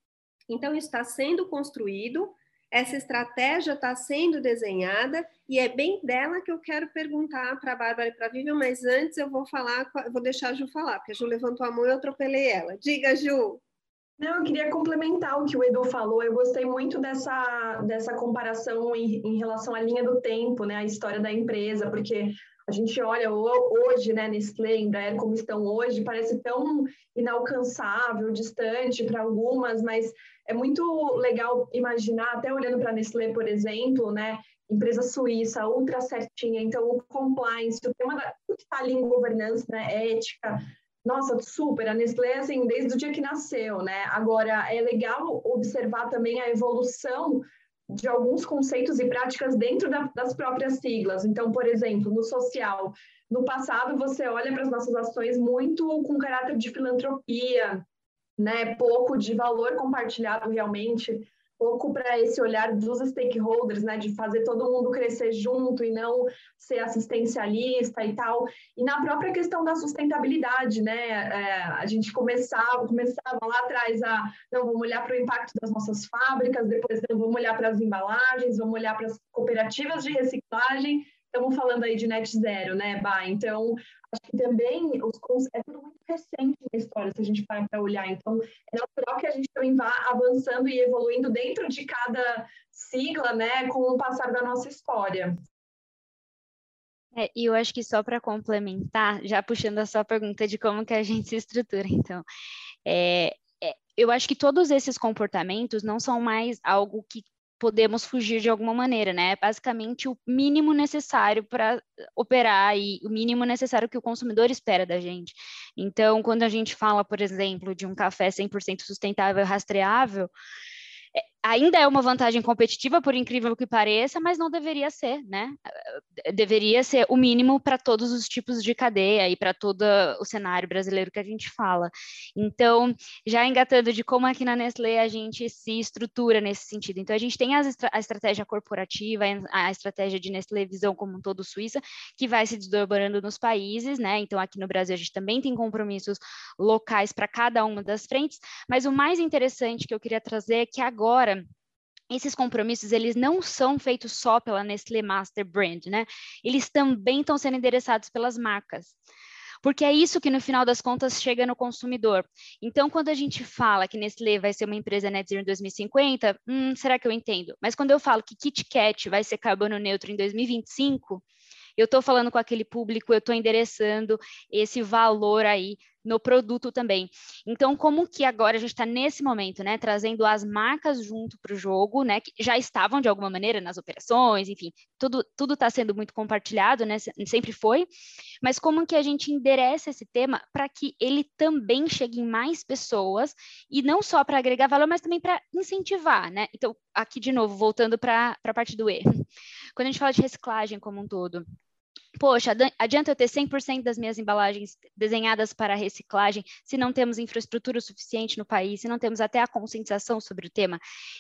S2: Então, está sendo construído, essa estratégia está sendo desenhada e é bem dela que eu quero perguntar para a Bárbara e para a Vivian, mas antes eu vou falar, vou deixar a Ju falar, porque a Ju levantou a mão e eu atropelei ela. Diga, Ju.
S3: Não, eu queria complementar o que o Edu falou. Eu gostei muito dessa, dessa comparação em, em relação à linha do tempo, né, a história da empresa, porque a gente olha hoje, né, Nestlé, Embraer, como estão hoje, parece tão inalcançável, distante para algumas, mas é muito legal imaginar, até olhando para a Nestlé, por exemplo, né, empresa suíça, ultra certinha, então o compliance, o tema da, que está ali em governança, né, ética, nossa, super, a Nestlé, assim, desde o dia que nasceu, né, agora é legal observar também a evolução de alguns conceitos e práticas dentro da, das próprias siglas. Então, por exemplo, no social, no passado você olha para as nossas ações muito com caráter de filantropia, né? Pouco de valor compartilhado realmente pouco para esse olhar dos stakeholders, né, de fazer todo mundo crescer junto e não ser assistencialista e tal. E na própria questão da sustentabilidade, né, é, a gente começava, começava lá atrás a, não, vamos olhar para o impacto das nossas fábricas, depois não, vamos olhar para as embalagens, vamos olhar para as cooperativas de reciclagem, estamos falando aí de net zero, né, Bah? Então, acho que também os, é tudo muito recente na história, se a gente parar para olhar. Então, é natural que a gente também vá avançando e evoluindo dentro de cada sigla, né, com o passar da nossa história.
S6: É, e eu acho que só para complementar, já puxando a sua pergunta de como que a gente se estrutura, então, é, é, eu acho que todos esses comportamentos não são mais algo que podemos fugir de alguma maneira, né? É basicamente o mínimo necessário para operar e o mínimo necessário que o consumidor espera da gente. Então, quando a gente fala, por exemplo, de um café 100% sustentável e rastreável, ainda é uma vantagem competitiva, por incrível que pareça, mas não deveria ser, né? Deveria ser o mínimo para todos os tipos de cadeia e para todo o cenário brasileiro que a gente fala. Então, já engatando de como aqui na Nestlé a gente se estrutura nesse sentido. Então, a gente tem a estratégia corporativa, a estratégia de Nestlé Visão como um todo Suíça, que vai se desdobrando nos países, né? Então, aqui no Brasil a gente também tem compromissos locais para cada uma das frentes, mas o mais interessante que eu queria trazer é que agora esses compromissos eles não são feitos só pela Nestlé Master Brand, né? Eles também estão sendo endereçados pelas marcas. Porque é isso que no final das contas chega no consumidor. Então, quando a gente fala que Nestlé vai ser uma empresa net zero em 2050, hum, será que eu entendo? Mas quando eu falo que Kit Kat vai ser carbono neutro em 2025, eu estou falando com aquele público, eu estou endereçando esse valor aí no produto também. Então, como que agora a gente está nesse momento, né, trazendo as marcas junto para o jogo, né, que já estavam de alguma maneira nas operações, enfim, tudo tudo está sendo muito compartilhado, né, sempre foi. Mas como que a gente endereça esse tema para que ele também chegue em mais pessoas e não só para agregar valor, mas também para incentivar, né? Então, aqui de novo voltando para a parte do E. Quando a gente fala de reciclagem como um todo, Poxa, adianta eu ter 100% das minhas embalagens desenhadas para reciclagem se não temos infraestrutura suficiente no país, se não temos até a conscientização sobre o tema?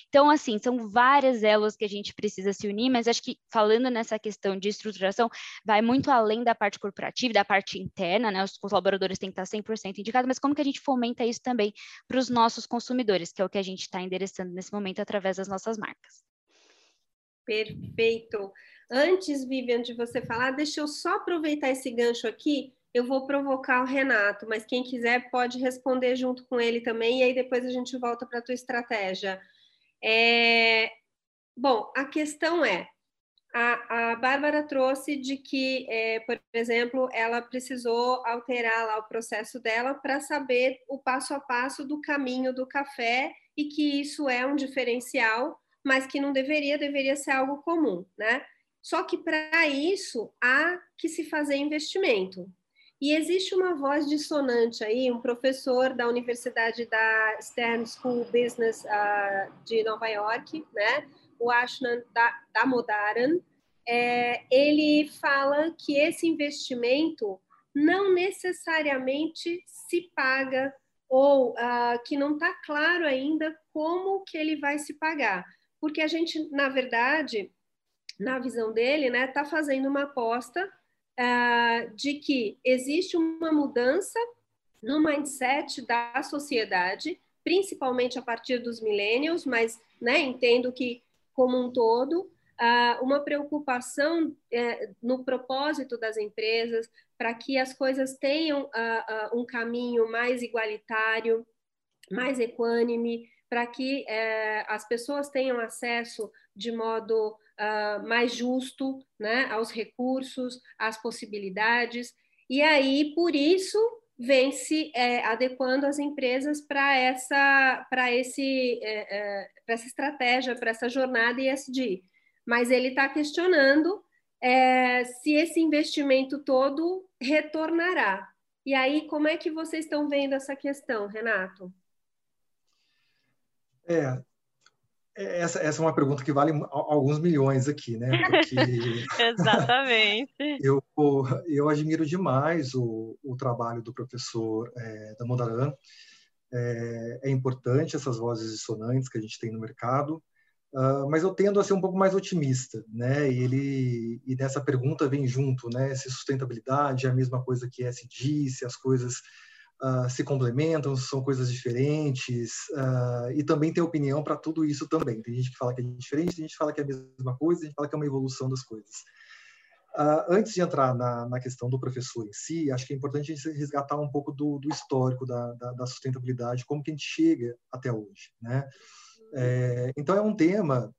S6: Então, assim, são várias elas que a gente precisa se unir, mas acho que falando nessa questão de estruturação, vai muito além da parte corporativa, da parte interna, né? Os colaboradores têm que estar 100% indicados, mas como que a gente fomenta isso também para os nossos consumidores, que é o que a gente está endereçando nesse momento através das nossas marcas.
S2: Perfeito. Antes, Vivian, de você falar, deixa eu só aproveitar esse gancho aqui. Eu vou provocar o Renato, mas quem quiser pode responder junto com ele também, e aí depois a gente volta para a tua estratégia. É... Bom, a questão é: a, a Bárbara trouxe de que, é, por exemplo, ela precisou alterar lá o processo dela para saber o passo a passo do caminho do café e que isso é um diferencial, mas que não deveria, deveria ser algo comum, né? Só que para isso há que se fazer investimento. E existe uma voz dissonante aí, um professor da Universidade da Stern School Business uh, de Nova York, né, o Ashnan Damodaran, é, ele fala que esse investimento não necessariamente se paga ou uh, que não está claro ainda como que ele vai se pagar, porque a gente, na verdade, na visão dele, né, está fazendo uma aposta uh, de que existe uma mudança no mindset da sociedade, principalmente a partir dos millennials, mas né, entendo que como um todo, uh, uma preocupação uh, no propósito das empresas para que as coisas tenham uh, um caminho mais igualitário, mais equânime, para que eh, as pessoas tenham acesso de modo uh, mais justo né, aos recursos, às possibilidades, e aí, por isso, vem se é, adequando as empresas para essa, para esse, é, é, essa estratégia, para essa jornada ESG. Mas ele está questionando se esse investimento todo retornará. E aí, como é que vocês estão vendo essa questão, Renato?
S7: É, é, essa, essa é uma pergunta que vale alguns milhões aqui, né? (laughs)
S4: Exatamente.
S7: Eu, eu admiro demais o, o trabalho do professor é, da Modaran. É, é, importante essas vozes dissonantes que a gente tem no mercado, uh, mas eu tendo a ser um pouco mais otimista, né? E ele e nessa pergunta vem junto, né? Se sustentabilidade é a mesma coisa que SD, se as coisas uh, se complementam, são coisas diferentes, uh, e também tem opinião para tudo isso também. Tem gente que fala que é diferente, tem gente que fala que é a mesma coisa, tem gente que fala que é uma evolução das coisas. Uh, antes de entrar na, na, questão do professor em si, acho que é importante a gente resgatar um pouco do, do histórico da, da, da, sustentabilidade, como que a gente chega até hoje, né? É, então é um tema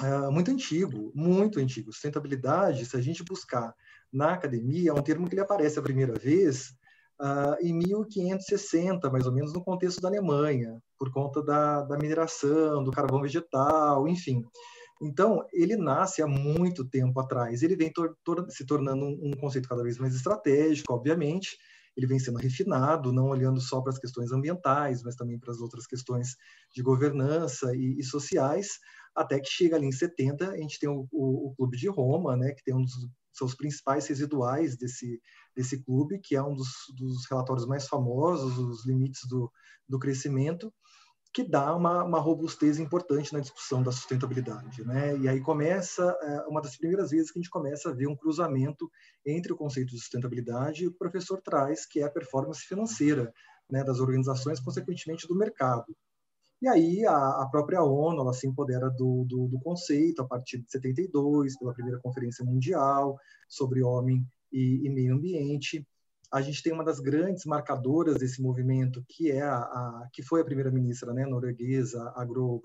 S7: uh, muito antigo, muito antigo. Sustentabilidade, se a gente buscar na academia, é um termo que ele aparece a primeira vez uh, em 1560, mais ou menos, no contexto da Alemanha, por conta da, da mineração, do carvão vegetal, enfim. Então, ele nasce há muito tempo atrás. Ele vem tor se tornando um, um, conceito cada vez mais estratégico, obviamente. Ele vem sendo refinado, não olhando só para as questões ambientais, mas também para as outras questões de governança e, e sociais, até que chega ali em 70, a gente tem o, o, o Clube de Roma, né, que tem um dos seus principais residuais desse, desse clube, que é um dos, dos relatórios mais famosos, os limites do, do crescimento, que dá uma, uma robustez importante na discussão da sustentabilidade. Né? E aí começa, é, uma das primeiras vezes que a gente começa a ver um cruzamento entre o conceito de sustentabilidade e o professor traz, que é a performance financeira né, das organizações, consequentemente do mercado. E aí a, a própria ONU ela se empodera do, do, do, conceito a partir de 72, pela primeira conferência mundial sobre homem e, e, meio ambiente. A gente tem uma das grandes marcadoras desse movimento, que é a, a que foi a primeira-ministra né, norueguesa, a Gro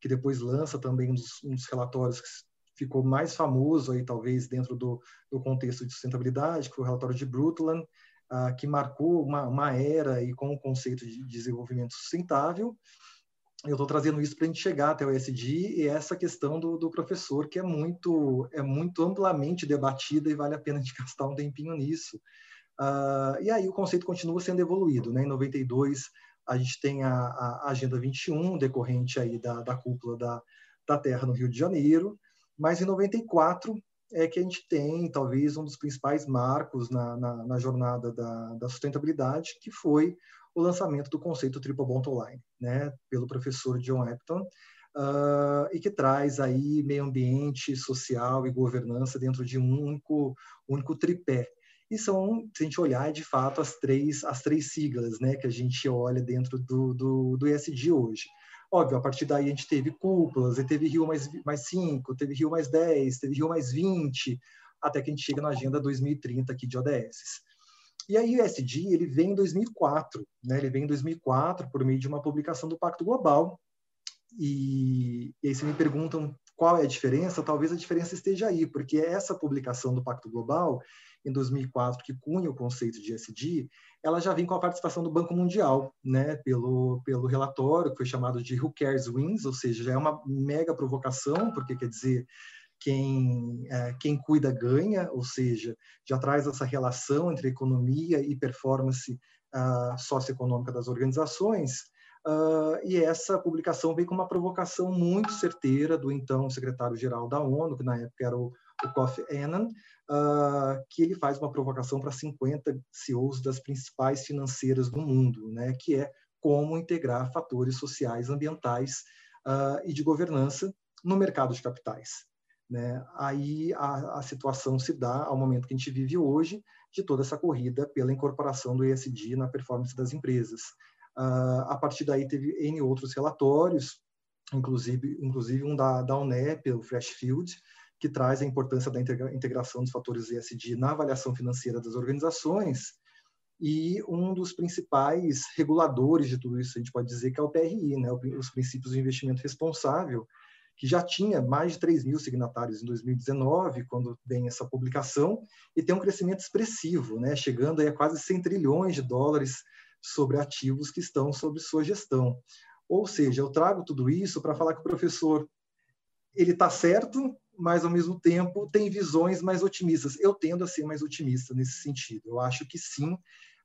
S7: que depois lança também um dos, um dos relatórios que ficou mais famoso aí talvez dentro do, do contexto de sustentabilidade, que foi o relatório de Brundtland, ah, que marcou uma, uma era e com o conceito de desenvolvimento sustentável. Eu estou trazendo isso para a gente chegar até o ESG e essa questão do, do, professor que é muito é muito amplamente debatida e vale a pena a gente (laughs) gastar um tempinho nisso. Uh, e aí o conceito continua sendo evoluído. Né? Em 92 a gente tem a, a Agenda 21 decorrente aí da, da cúpula da, da Terra no Rio de Janeiro, mas em 94 é que a gente tem talvez um dos principais marcos na, na, na jornada da, da, sustentabilidade, que foi o lançamento do conceito Triple Bottom Line, né, pelo professor John Epton, uh, e que traz aí meio ambiente, social e governança dentro de um único, único tripé. E são, se a gente olhar, de fato, as três, as três siglas né, que a gente olha dentro do, do, do ESG hoje. Óbvio, a partir daí a gente teve cúpulas, teve Rio mais, mais 5, teve Rio mais 10, teve Rio mais 20, até que a gente chega na Agenda 2030 aqui de ODS. E aí o ESG, ele vem em 2004, né? ele vem em 2004 por meio de uma publicação do Pacto Global, e, e aí se me perguntam qual é a diferença, talvez a diferença esteja aí, porque essa publicação do Pacto Global, em 2004, que cunha o conceito de ESG, ela já vem com a participação do Banco Mundial, né, pelo, pelo relatório que foi chamado de Who Cares Wins, ou seja, já é uma mega provocação, porque quer dizer quem, é, quem cuida ganha, ou seja, já traz essa relação entre economia e performance uh, socioeconômica das organizações, Uh, e essa publicação veio com uma provocação muito certeira do então secretário-geral da ONU, que na época era o, o Kofi Annan, uh, que ele faz uma provocação para 50 CEOs das principais financeiras do mundo, né, que é como integrar fatores sociais, ambientais uh, e de governança no mercado de capitais. Né? Aí a, a, situação se dá ao momento que a gente vive hoje, de toda essa corrida pela incorporação do ESG na performance das empresas. Uh, a partir daí teve N outros relatórios, inclusive, inclusive um da, da UNEP, o Freshfield, que traz a importância da integração dos fatores ESG na avaliação financeira das organizações, e um dos principais reguladores de tudo isso, a gente pode dizer que é o PRI, né, os Princípios de Investimento Responsável, que já tinha mais de 3 mil signatários em 2019, quando vem essa publicação, e tem um crescimento expressivo, né, chegando a quase 100 trilhões de dólares sobre ativos que estão sob sua gestão. Ou seja, eu trago tudo isso para falar que o professor ele está certo, mas ao mesmo tempo tem visões mais otimistas. Eu tendo a ser mais otimista nesse sentido. Eu acho que sim,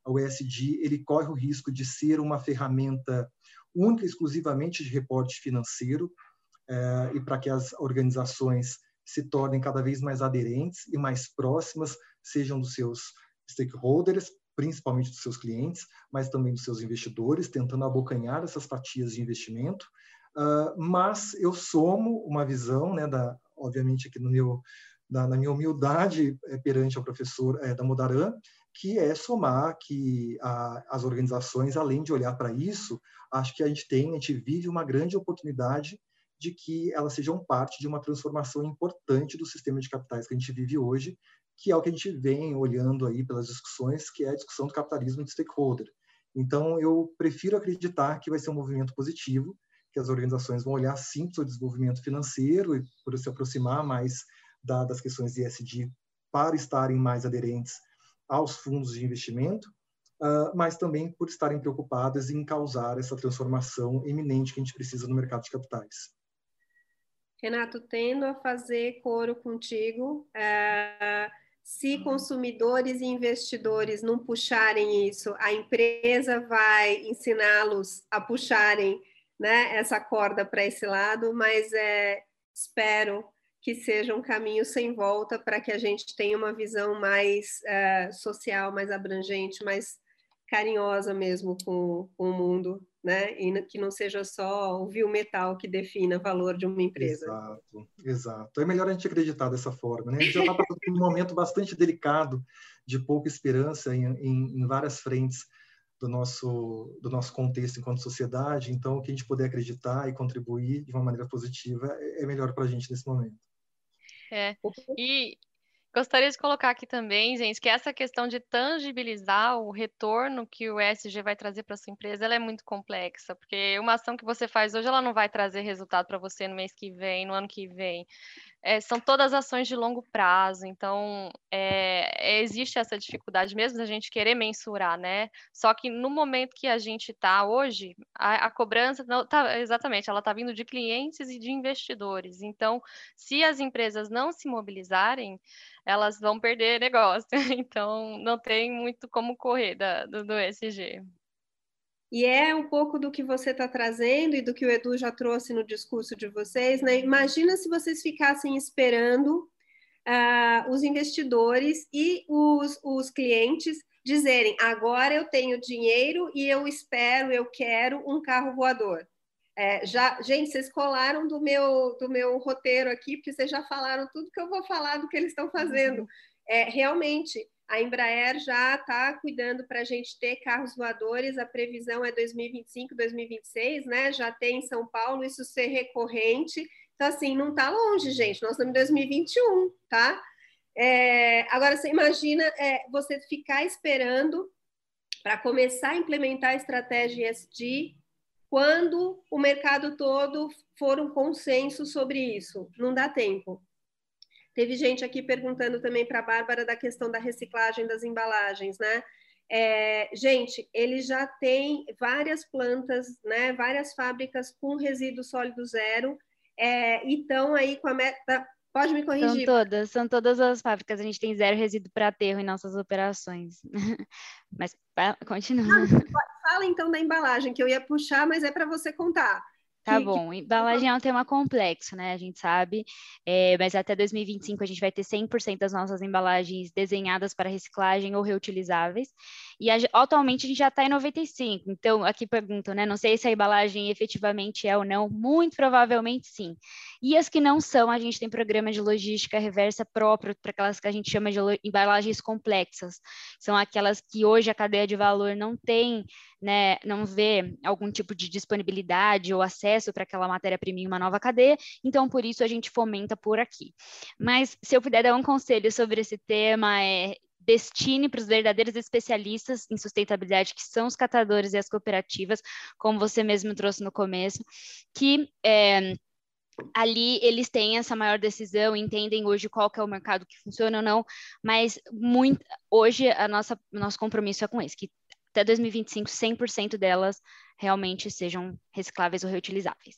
S7: o ESG ele corre o risco de ser uma ferramenta única e exclusivamente de reporte financeiro e para que as organizações se tornem cada vez mais aderentes e mais próximas, sejam dos seus stakeholders, principalmente dos seus clientes, mas também dos seus investidores, tentando abocanhar essas fatias de investimento. Uh, mas eu somo uma visão, né, da, obviamente aqui no meu, da, na minha humildade é, perante ao professor é, da Modaran, que é somar que a, as organizações, além de olhar para isso, acho que a gente tem, a gente vive uma grande oportunidade de que elas sejam parte de uma transformação importante do sistema de capitais que a gente vive hoje, que é o que a gente vem olhando aí pelas discussões, que é a discussão do capitalismo de stakeholder. Então, eu prefiro acreditar que vai ser um movimento positivo, que as organizações vão olhar sim para o desenvolvimento financeiro e por se aproximar mais da, das questões de ESG para estarem mais aderentes aos fundos de investimento, uh, mas também por estarem preocupadas em causar essa transformação eminente que a gente precisa no mercado de capitais.
S2: Renato, tendo a fazer coro contigo. É, se consumidores e investidores não puxarem isso, a empresa vai ensiná-los a puxarem né, essa corda para esse lado, mas é, espero que seja um caminho sem volta para que a gente tenha uma visão mais uh, social, mais abrangente, mais carinhosa mesmo com, com, o mundo, né? E que não seja só o vil metal que defina o valor de uma empresa.
S7: Exato, exato. É melhor a gente acreditar dessa forma, né? A gente já está passando por um momento bastante delicado, de pouca esperança em, em, em várias frentes do nosso, do nosso contexto enquanto sociedade, então o que a gente puder acreditar e contribuir de uma maneira positiva é, é melhor para a gente nesse momento.
S4: É. E gostaria de colocar aqui também, gente, que essa questão de tangibilizar o retorno que o ESG vai trazer para sua empresa, ela é muito complexa, porque uma ação que você faz hoje, ela não vai trazer resultado para você no mês que vem, no ano que vem é, são todas ações de longo prazo, então é, existe essa dificuldade mesmo da gente querer mensurar, né? Só que no momento que a gente está hoje, a, a, cobrança não tá exatamente, ela está vindo de clientes e de investidores. Então, se as empresas não se mobilizarem, elas vão perder negócio. (laughs) Então, não tem muito como correr da, do, do SG.
S2: E é um pouco do que você está trazendo e do que o Edu já trouxe no discurso de vocês. Né? Imagina se vocês ficassem esperando uh, os investidores e os, os clientes dizerem: agora eu tenho dinheiro e eu espero, eu quero um carro voador. É, já, gente, vocês colaram do meu, do meu roteiro aqui, porque vocês já falaram tudo que eu vou falar do que eles estão fazendo. Uhum. É, realmente, a Embraer já está cuidando para a gente ter carros voadores, a previsão é 2025, 2026, né? Já tem em São Paulo isso ser recorrente. Então, assim, não está longe, gente. Nós estamos em 2021, tá? É, agora, você imagina é, você ficar esperando para começar a implementar a estratégia ESG quando o mercado todo for um consenso sobre isso. Não dá tempo. Teve gente aqui perguntando também para a Bárbara da questão da reciclagem das embalagens, né? É, gente, ele já tem várias plantas, né, várias fábricas com resíduo sólido zero, é, e estão aí com a meta. Pode me corrigir.
S6: São todas, são todas as fábricas. A gente tem zero resíduo para aterro em nossas operações. (laughs) mas continua.
S2: fala então da embalagem, que eu ia puxar, mas é para você contar.
S6: Tá bom, embalagem é um tema complexo, né? A gente sabe, é, mas até 2025 a gente vai ter 100% das nossas embalagens desenhadas para reciclagem ou reutilizáveis, e a, atualmente a gente já está em 95%. Então, aqui perguntam, né? Não sei se a embalagem efetivamente é ou não, muito provavelmente sim. E as que não são, a gente tem programa de logística reversa próprio para aquelas que a gente chama de embalagens complexas. São aquelas que hoje a cadeia de valor não tem né, não vê algum tipo de disponibilidade ou acesso para aquela matéria-prima em uma nova cadeia, então por isso a gente fomenta por aqui. Mas se eu puder dar um conselho sobre esse tema é destine para os verdadeiros especialistas em sustentabilidade, que são os catadores e as cooperativas, como você mesmo trouxe no começo, que é, ali eles têm essa maior decisão, entendem hoje qual que é o mercado que funciona ou não, mas muito, hoje a nossa nosso compromisso é com esse, que até 2025 100% delas realmente sejam recicláveis ou reutilizáveis.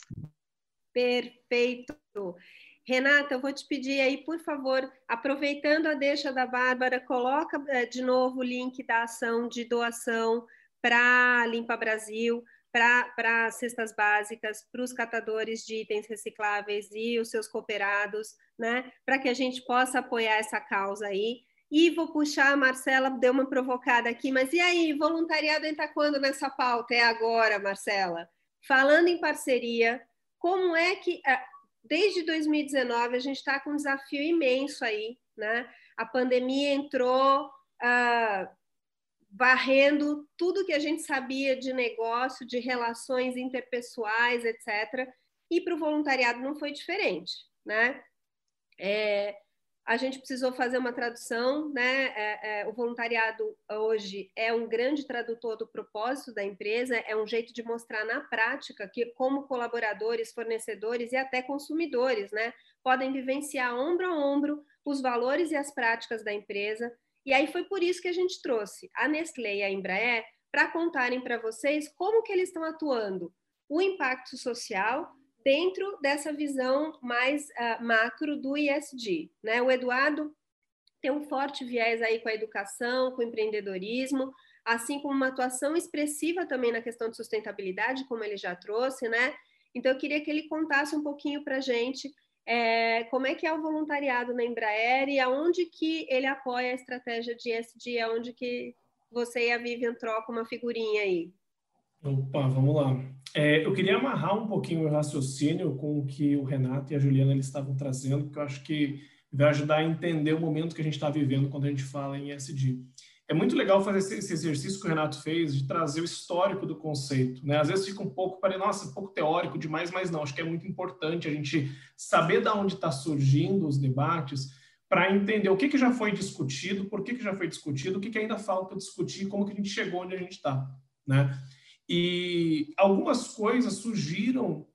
S2: Perfeito. Renata, eu vou te pedir aí, por favor, aproveitando a deixa da Bárbara, coloca eh, de novo o link da ação de doação para Limpa Brasil, para cestas básicas, para os catadores de itens recicláveis e os seus cooperados, né? Para que a gente possa apoiar essa causa aí. E vou puxar, a Marcela deu uma provocada aqui, mas e aí, voluntariado entra quando nessa pauta? É agora, Marcela. Falando em parceria, como é que, é, desde 2019, a gente está com um desafio imenso aí, né? A pandemia entrou ah, varrendo tudo que a gente sabia de negócio, de relações interpessoais, etc. E para o voluntariado não foi diferente, né? É, a gente precisou fazer uma tradução, né? É, é, o voluntariado hoje é um grande tradutor do propósito da empresa, é um jeito de mostrar na prática que, como colaboradores, fornecedores e até consumidores, né, podem vivenciar ombro a ombro os valores e as práticas da empresa. E aí foi por isso que a gente trouxe a Nestlé e a Embraer para contarem para vocês como que eles estão atuando, o impacto social dentro dessa visão mais uh, macro do ISD. Né? O Eduardo tem um forte viés aí com a educação, com o empreendedorismo, assim como uma atuação expressiva também na questão de sustentabilidade, como ele já trouxe, né? Então, eu queria que ele contasse um pouquinho para a gente é, como é que é o voluntariado na Embraer e aonde que ele apoia a estratégia de ESG, aonde que você e a Vivian trocam uma figurinha aí.
S5: Opa, vamos lá. É, eu queria amarrar um pouquinho o raciocínio com o que o Renato e a Juliana eles estavam trazendo, porque eu acho que vai ajudar a entender o momento que a gente está vivendo quando a gente fala em ESG. É muito legal fazer esse, exercício que o Renato fez de trazer o histórico do conceito. Né? Às vezes fica um pouco, para nossa, um pouco teórico demais, mas não. Acho que é muito importante a gente saber de onde está surgindo os debates para entender o que, que já foi discutido, por que, que já foi discutido, o que, que ainda falta discutir, como que a gente chegou onde a gente está. Né? E algumas coisas surgiram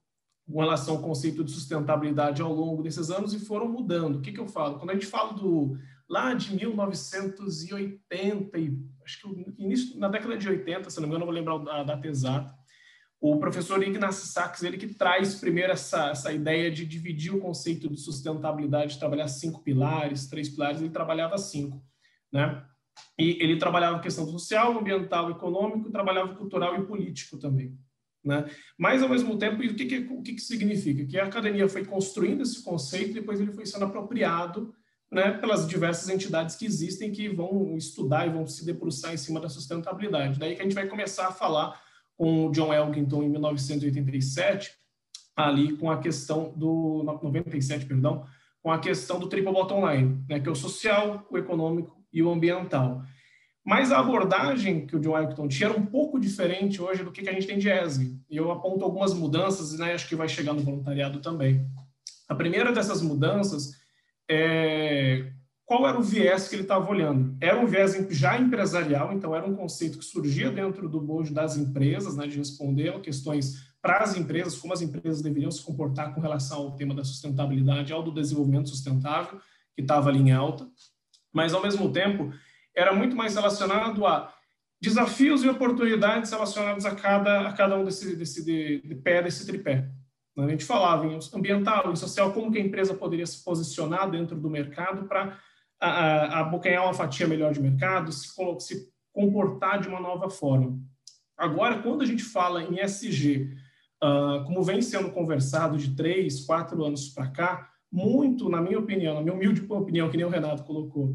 S5: com relação ao conceito de sustentabilidade ao longo desses anos e foram mudando. O que, que eu falo? Quando a gente fala do lá de 1980 e acho que início na década de 80, se não me engano, não vou lembrar a data exata. O professor Ignacio Sachs, ele que traz primeiro essa, essa ideia de dividir o conceito de sustentabilidade, trabalhar cinco pilares, três pilares, ele trabalhava cinco, né? E ele trabalhava questão social, ambiental, econômico, trabalhava cultural e político também. Né? Mas, ao mesmo tempo, o que, que, o que, que significa? Que a academia foi construindo esse conceito e depois ele foi sendo apropriado né, pelas diversas entidades que existem que vão estudar e vão se debruçar em cima da sustentabilidade. Daí que a gente vai começar a falar com o John Elkington em 1987, ali com a questão do 97, perdão, com a questão do triple bottom line, né, que é o social, o econômico e o ambiental. Mas a abordagem que o John Elkington tinha era um pouco diferente hoje do que a gente tem de ESG. E eu aponto algumas mudanças, né, acho que vai chegar no voluntariado também. A primeira dessas mudanças é qual era o viés que ele estava olhando. Era um viés já empresarial, então era um conceito que surgia dentro do bojo das empresas, né, de responder questões para as empresas, como as empresas deveriam se comportar com relação ao tema da sustentabilidade, ao do desenvolvimento sustentável, que estava ali em alta. Mas, ao mesmo tempo, era muito mais relacionado a desafios e oportunidades relacionados a cada, a cada um desse, desse de, de pé, desse tripé. A gente falava em ambiental, em social, como que a empresa poderia se posicionar dentro do mercado para abocanhar uma fatia melhor de mercado, se, se comportar de uma nova forma. Agora, quando a gente fala em SG, uh, ah, como vem sendo conversado de três, quatro anos para cá, muito, na minha opinião, na minha humilde opinião, que nem o Renato colocou,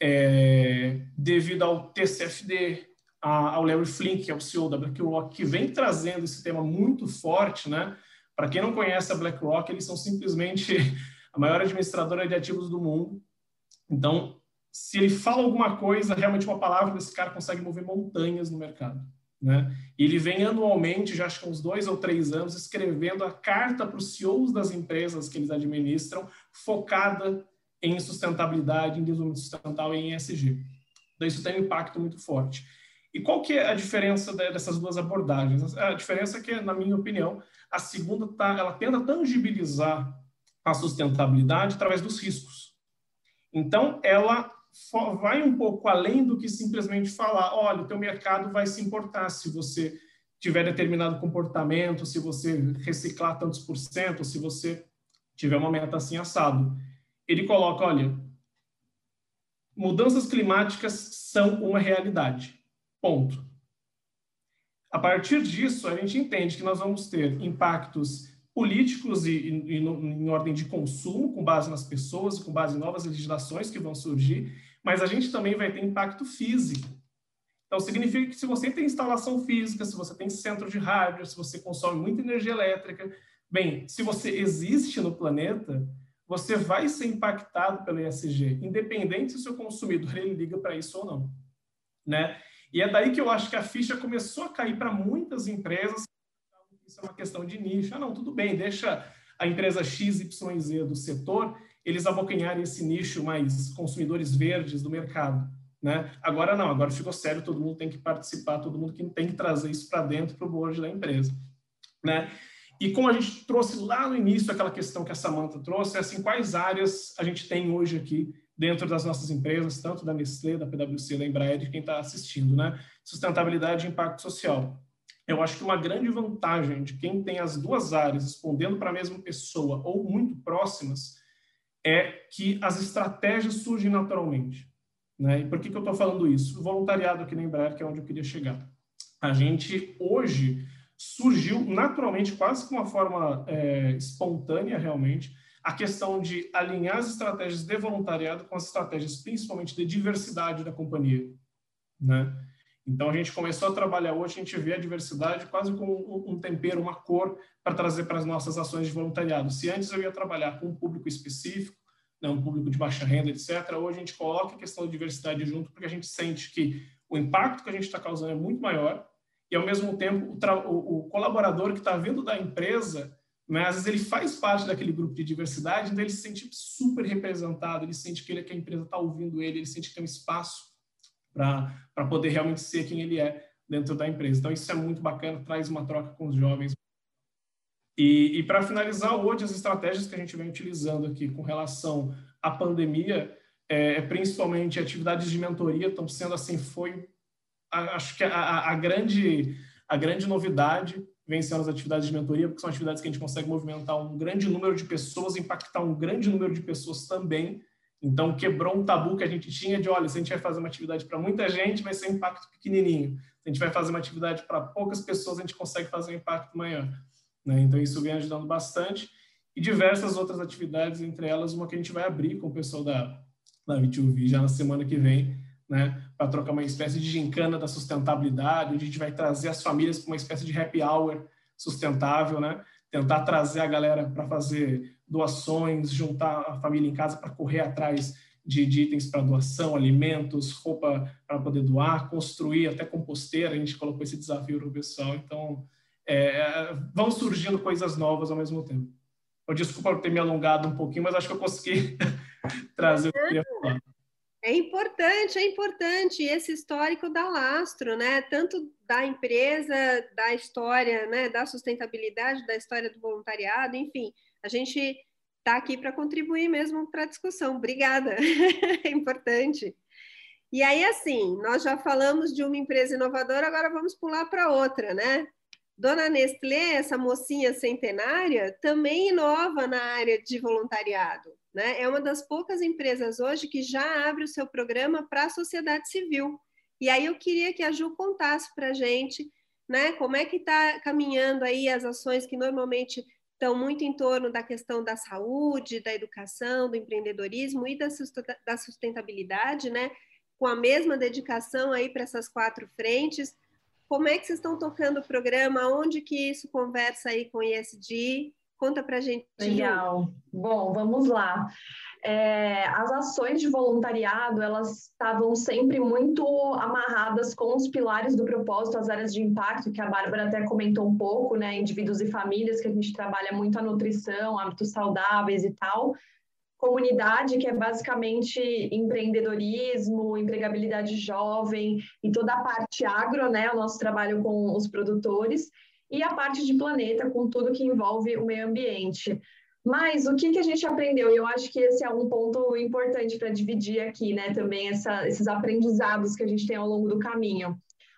S5: é, devido ao TCFD, a, ao Larry Flink, que é o CEO da BlackRock, que vem trazendo esse tema muito forte, né? Para quem não conhece a BlackRock, eles são simplesmente (laughs) a maior administradora de ativos do mundo. Então, se ele fala alguma coisa, realmente uma palavra desse cara consegue mover montanhas no mercado. Né? Ele vem anualmente, já acho que uns dois ou três anos, escrevendo a carta para os CEOs das empresas que eles administram, focada em sustentabilidade, em desenvolvimento sustentável e em ESG. Então, isso tem um impacto muito forte. E qual que é a diferença dessas duas abordagens? A diferença é que, na minha opinião, a segunda tá, ela tenta tangibilizar a sustentabilidade através dos riscos. Então, ela vai um pouco além do que simplesmente falar, olha, o teu mercado vai se importar se você tiver determinado comportamento, se você reciclar tantos por cento, se você tiver uma meta assim assado ele coloca, olha, mudanças climáticas são uma realidade. Ponto. A partir disso, a gente entende que nós vamos ter impactos políticos e, e, e no, em ordem de consumo, com base nas pessoas, com base em novas legislações que vão surgir, mas a gente também vai ter impacto físico. Então, significa que se você tem instalação física, se você tem centro de rádio, se você consome muita energia elétrica, bem, se você existe no planeta, você vai ser impactado pelo ESG, independente se o seu consumidor ele liga para isso ou não, né? E é daí que eu acho que a ficha começou a cair para muitas empresas. Isso é uma questão de nicho. Ah, não, tudo bem, deixa a empresa XYZ do setor eles abocanharem esse nicho mais consumidores verdes do mercado. Né? Agora não, agora ficou sério, todo mundo tem que participar, todo mundo tem que trazer isso para dentro para o board da empresa. Né? E como a gente trouxe lá no início aquela questão que a Samanta trouxe, é assim, quais áreas a gente tem hoje aqui dentro das nossas empresas, tanto da Nestlé, da PwC, da Embraer, de quem está assistindo, né? Sustentabilidade e impacto social. Eu acho que uma grande vantagem de quem tem as duas áreas respondendo para a mesma pessoa ou muito próximas é que as estratégias surgem naturalmente. Né? E por que, que eu estou falando isso? O voluntariado aqui na Embraer, que é onde eu queria chegar. A gente, hoje, surgiu naturalmente, quase com uma forma é, espontânea, realmente, a questão de alinhar as estratégias de voluntariado com as estratégias, principalmente de diversidade da companhia. Né? Então, a gente começou a trabalhar hoje, a gente vê a diversidade quase como um tempero, uma cor, para trazer para as nossas ações de voluntariado. Se antes eu ia trabalhar com um público específico, né, um público de baixa renda, etc., hoje a gente coloca a questão da diversidade junto, porque a gente sente que o impacto que a gente está causando é muito maior, e ao mesmo tempo o, o, colaborador que está vindo da empresa, né, às vezes ele faz parte daquele grupo de diversidade, então ele se sente super representado, ele sente que, ele, que a empresa está ouvindo ele, ele sente que tem um espaço para poder realmente ser quem ele é dentro da empresa. Então, isso é muito bacana, traz uma troca com os jovens. E, e para finalizar, hoje, as estratégias que a gente vem utilizando aqui com relação à pandemia, é, é principalmente atividades de mentoria, estão sendo assim, foi, acho que a, a, grande, a grande novidade vem sendo as atividades de mentoria, porque são atividades que a gente consegue movimentar um grande número de pessoas, impactar um grande número de pessoas também, então, quebrou um tabu que a gente tinha de, olha, se a gente vai fazer uma atividade para muita gente, vai ser um impacto pequenininho. Se a gente vai fazer uma atividade para poucas pessoas, a gente consegue fazer um impacto maior. Né? Então, isso vem ajudando bastante. E diversas outras atividades, entre elas uma que a gente vai abrir com o pessoal da, da V2V já na semana que vem, né? para trocar uma espécie de gincana da sustentabilidade, onde a gente vai trazer as famílias para uma espécie de happy hour sustentável, né? tentar trazer a galera para fazer doações, juntar a família em casa para correr atrás de, de itens para doação, alimentos, roupa para poder doar, construir até composteira, a gente colocou esse desafio para o pessoal. Então, é, vão surgindo coisas novas ao mesmo tempo. Eu, desculpa por ter me alongado um pouquinho, mas acho que eu consegui (laughs) trazer o que eu queria falar.
S2: É importante, é importante esse histórico da lastro, né? Tanto da empresa, da história, né? Da sustentabilidade, da história do voluntariado, enfim. A gente está aqui para contribuir mesmo para a discussão. Obrigada, (laughs) é importante. E aí, assim, nós já falamos de uma empresa inovadora, agora vamos pular para outra, né? Dona Nestlé, essa mocinha centenária, também inova na área de voluntariado. Né? É uma das poucas empresas hoje que já abre o seu programa para a sociedade civil. E aí eu queria que a Ju contasse para a gente né, como é que está caminhando aí as ações que normalmente estão muito em torno da questão da saúde, da educação, do empreendedorismo e da sustentabilidade, né? Com a mesma dedicação aí para essas quatro frentes. Como é que vocês estão tocando o programa? Onde que isso conversa aí com o ISD? Conta para gente.
S3: Legal. Bom, vamos lá. É, as ações de voluntariado, elas estavam sempre muito amarradas com os pilares do propósito, as áreas de impacto, que a Bárbara até comentou um pouco, né? Indivíduos e famílias, que a gente trabalha muito a nutrição, hábitos saudáveis e tal. Comunidade, que é basicamente empreendedorismo, empregabilidade jovem e toda a parte agro, né? O nosso trabalho com os produtores e a parte de planeta, com tudo que envolve o meio ambiente. Mas o que, que a gente aprendeu? E eu acho que esse é um ponto importante para dividir aqui, né? Também essa, esses aprendizados que a gente tem ao longo do caminho.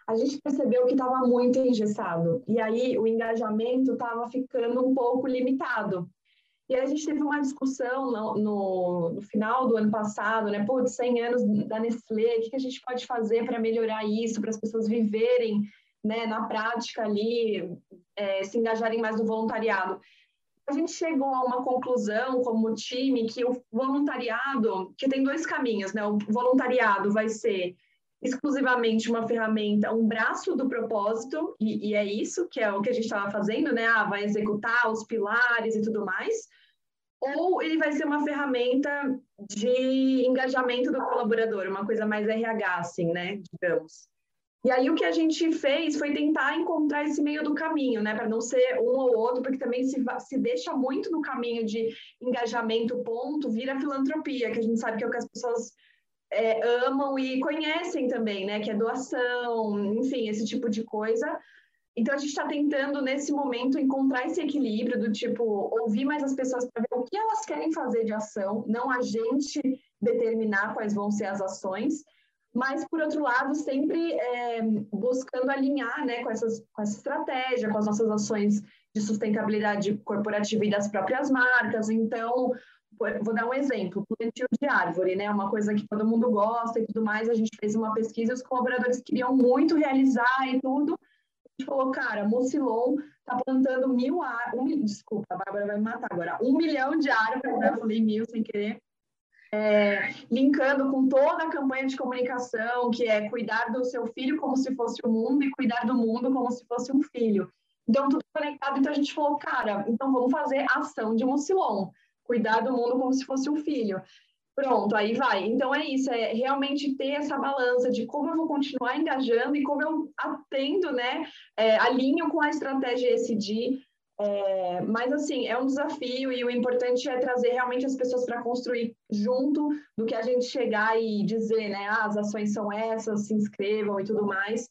S3: A gente percebeu que estava muito engessado. E aí o engajamento estava ficando um pouco limitado. E aí a gente teve uma discussão no, no, no final do ano passado, né? De 100 anos da Nestlé, o que, que a gente pode fazer para melhorar isso, para as pessoas viverem né, na prática ali, é, se engajarem mais no voluntariado. A gente chegou a uma conclusão como time que o voluntariado, que tem dois caminhos, né? O voluntariado vai ser exclusivamente uma ferramenta, um braço do propósito, e, e é isso que é o que a gente estava fazendo, né? Ah, vai executar os pilares e tudo mais, ou ele vai ser uma ferramenta de engajamento do colaborador, uma coisa mais RH, assim, né? Digamos. E aí o que a gente fez foi tentar encontrar esse meio do caminho, né, para não ser um ou outro, porque também se, se deixa muito no caminho de engajamento, ponto, vira filantropia, que a gente sabe que é o que as pessoas é, amam e conhecem também, né, que é doação, enfim, esse tipo de coisa. Então a gente está tentando nesse momento encontrar esse equilíbrio do tipo ouvir mais as pessoas para ver o que elas querem fazer de ação, não a gente determinar quais vão ser as ações mas, por outro lado, sempre é, buscando alinhar né, com, essas, com essa estratégia, com as nossas ações de sustentabilidade corporativa e das próprias marcas. Então, vou dar um exemplo, plantio de árvore, né? Uma coisa que todo mundo gosta e tudo mais. A gente fez uma pesquisa, os colaboradores queriam muito realizar e tudo. A gente falou, cara, Mucilon está plantando mil árvores, um, desculpa, a Bárbara vai me matar agora, um milhão de árvores, eu falei mil sem querer, é, linkando com toda a campanha de comunicação, que é cuidar do seu filho como se fosse o mundo e cuidar do mundo como se fosse um filho. Então, tudo conectado. Então, a gente falou, cara, então vamos fazer ação de Mucilon, cuidar do mundo como se fosse um filho. Pronto, aí vai. Então, é isso, é realmente ter essa balança de como eu vou continuar engajando e como eu atendo, né, é, alinho com a estratégia ESG, é, mas, assim, é um desafio e o importante é trazer realmente as pessoas para construir junto do que a gente chegar e dizer, né? Ah, as ações são essas, se inscrevam e tudo mais.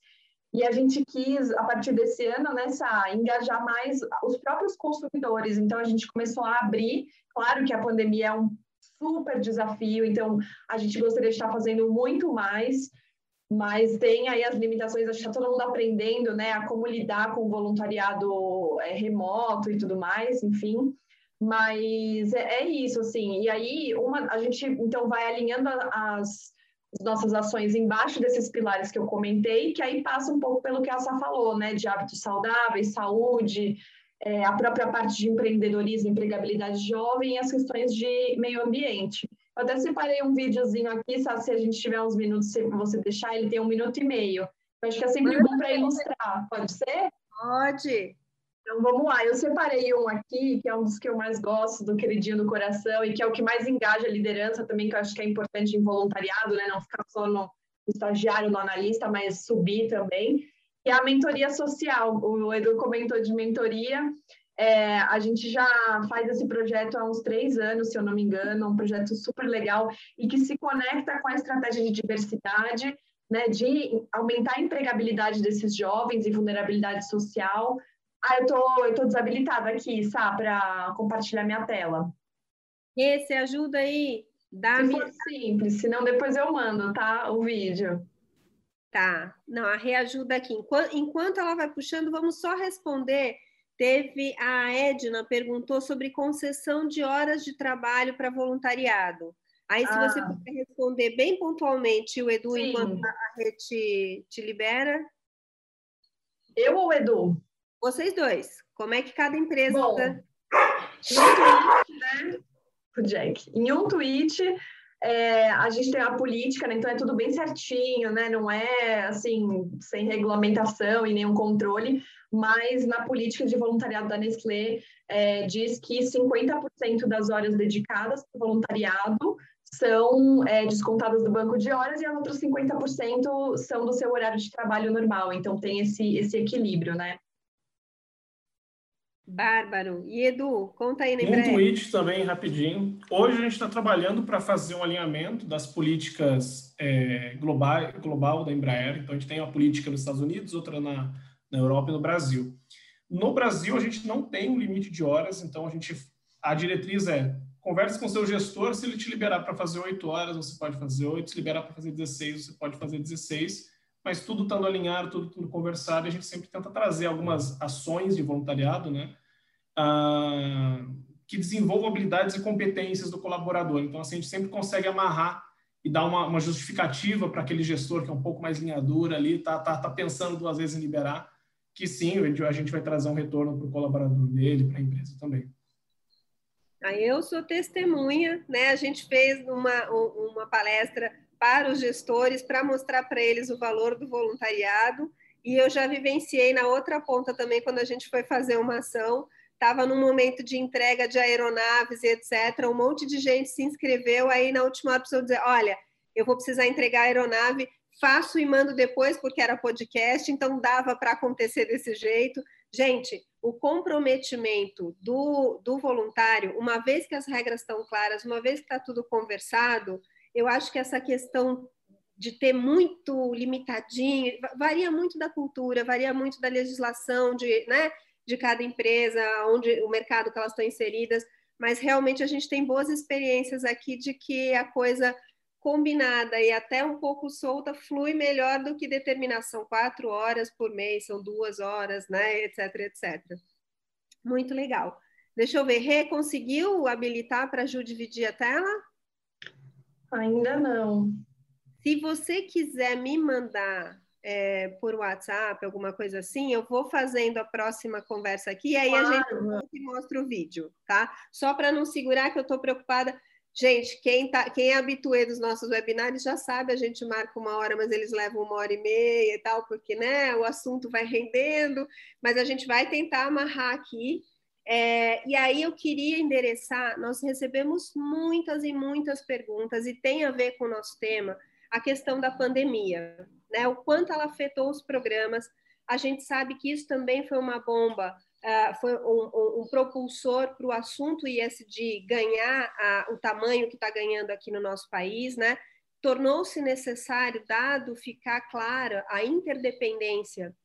S3: E a gente quis, a partir desse ano, né, engajar mais os próprios consumidores. Então, a gente começou a abrir. Claro que a pandemia é um super desafio, então a gente gostaria de estar fazendo muito mais mas tem aí as limitações, acho que está todo mundo aprendendo, né, a como lidar com o voluntariado é, remoto e tudo mais, enfim. Mas é, é, isso, assim. E aí, uma, a gente então vai alinhando as, as nossas ações embaixo desses pilares que eu comentei, que aí passa um pouco pelo que a Sá falou, né, de hábitos saudáveis, saúde, é, a própria parte de empreendedorismo, empregabilidade jovem e as questões de meio ambiente. Eu até separei um videozinho aqui, sabe, se a gente tiver uns minutos, se você deixar, ele tem um minuto e meio. Eu acho que é sempre bom para ilustrar. Pode ser?
S2: Pode.
S3: Então vamos lá, eu separei um aqui, que é um dos que eu mais gosto, do queridinho do coração, e que é o que mais engaja a liderança também, que eu acho que é importante em voluntariado, né? Não ficar só no estagiário, no analista, mas subir também. E a mentoria social. O Edu comentou de mentoria. É, a gente já faz esse projeto há uns três anos, se eu não me engano, um projeto super legal e que se conecta com a estratégia de diversidade, né, de aumentar a empregabilidade desses jovens e vulnerabilidade social. Ah, eu tô, eu tô desabilitada aqui, Sá, para compartilhar minha tela.
S2: Esse ajuda aí.
S3: Dá se for simples, senão depois eu mando, tá? O vídeo.
S2: Tá. Não, a reajuda aqui. Enquanto, enquanto ela vai puxando, vamos só responder Teve a Edna perguntou sobre concessão de horas de trabalho para voluntariado. Aí, se ah. você puder responder bem pontualmente, o Edu, Sim. enquanto a rede te, te libera.
S3: Eu ou o Edu?
S2: Vocês dois. Como é que cada empresa.
S3: Bom, tá... em um tweet, né? Jack. Em um tweet, é, a gente tem a política, né? Então é tudo bem certinho, né? Não é assim, sem regulamentação e nenhum controle mas na política de voluntariado da Nestlé é, diz que 50% das horas dedicadas para voluntariado são é, descontadas do banco de horas e as outras 50% são do seu horário de trabalho normal. Então tem esse, esse equilíbrio, né?
S2: Bárbaro. E Edu, conta aí, né?
S5: Um tweet também, rapidinho. Hoje a gente está trabalhando para fazer um alinhamento das políticas é, global, global da Embraer. Então a gente tem uma política nos Estados Unidos, outra na, na Europa e no Brasil. No Brasil, a gente não tem um limite de horas, então a gente a diretriz é converse com seu gestor, se ele te liberar para fazer 8 horas, você pode fazer 8, se liberar para fazer 16, você pode fazer 16, mas tudo estando alinhado, tudo, tudo conversado, a gente sempre tenta trazer algumas ações de voluntariado, né, ah, que desenvolvam habilidades e competências do colaborador. Então, assim, a gente sempre consegue amarrar e dar uma, uma justificativa para aquele gestor que é um pouco mais linha dura ali, tá, tá, tá pensando duas vezes em liberar, que sim, a gente vai trazer um retorno para o colaborador dele, para a empresa também.
S2: Aí eu sou testemunha, né? A gente fez uma, uma palestra para os gestores para mostrar para eles o valor do voluntariado e eu já vivenciei na outra ponta também quando a gente foi fazer uma ação estava num momento de entrega de aeronaves e etc. Um monte de gente se inscreveu. Aí, na última hora, precisou dizer: Olha, eu vou precisar entregar a aeronave, faço e mando depois, porque era podcast, então dava para acontecer desse jeito. Gente, o comprometimento do, do voluntário, uma vez que as regras estão claras, uma vez que está tudo conversado, eu acho que essa questão de ter muito limitadinho, varia muito da cultura, varia muito da legislação, de, né, de cada empresa, onde o mercado que elas estão inseridas, mas realmente a gente tem boas experiências aqui de que a coisa combinada e até um pouco solta flui melhor do que determinação quatro horas por mês, são duas horas, né, etc, etc. Muito legal. Deixa eu ver, Rê, conseguiu habilitar para Ju dividir a tela?
S3: Ainda não.
S2: Se você quiser me mandar é, por WhatsApp, alguma coisa assim, eu vou fazendo a próxima conversa aqui e aí claro. a gente mostra o vídeo, tá? Só para não segurar que eu estou preocupada. Gente, quem, tá, quem é habituê dos nossos webinários já sabe, a gente marca uma hora, mas eles levam uma hora e meia e tal, porque né, o assunto vai rendendo, mas a gente vai tentar amarrar aqui. É, e aí eu queria endereçar, nós recebemos muitas e muitas perguntas, e tem a ver com o nosso tema, a questão da pandemia, né? O quanto ela afetou os programas. A gente sabe que isso também foi uma bomba, uh, foi um, um, um propulsor para o assunto ISD ganhar o tamanho que está ganhando aqui no nosso país, né? Tornou-se necessário, dado ficar clara a interdependência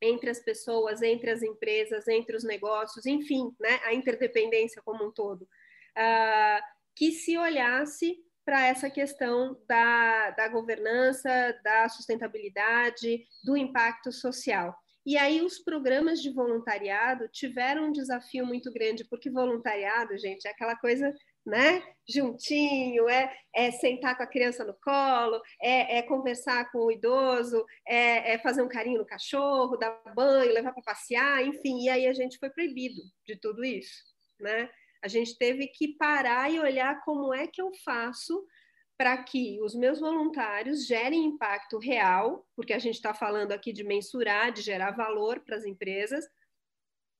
S2: entre as pessoas, entre as empresas, entre os negócios, enfim, né? A interdependência como um todo, uh, que se olhasse para essa questão da, da governança, da sustentabilidade, do impacto social. E aí os programas de voluntariado tiveram um desafio muito grande, porque voluntariado, gente, é aquela coisa, né, juntinho, é, é sentar com a criança no colo, é, é conversar com o idoso, é, é, fazer um carinho no cachorro, dar banho, levar para passear, enfim. E aí a gente foi proibido de tudo isso, né? A gente teve que parar e olhar como é que eu faço para que os meus voluntários gerem impacto real, porque a gente está falando aqui de mensurar, de gerar valor para as empresas,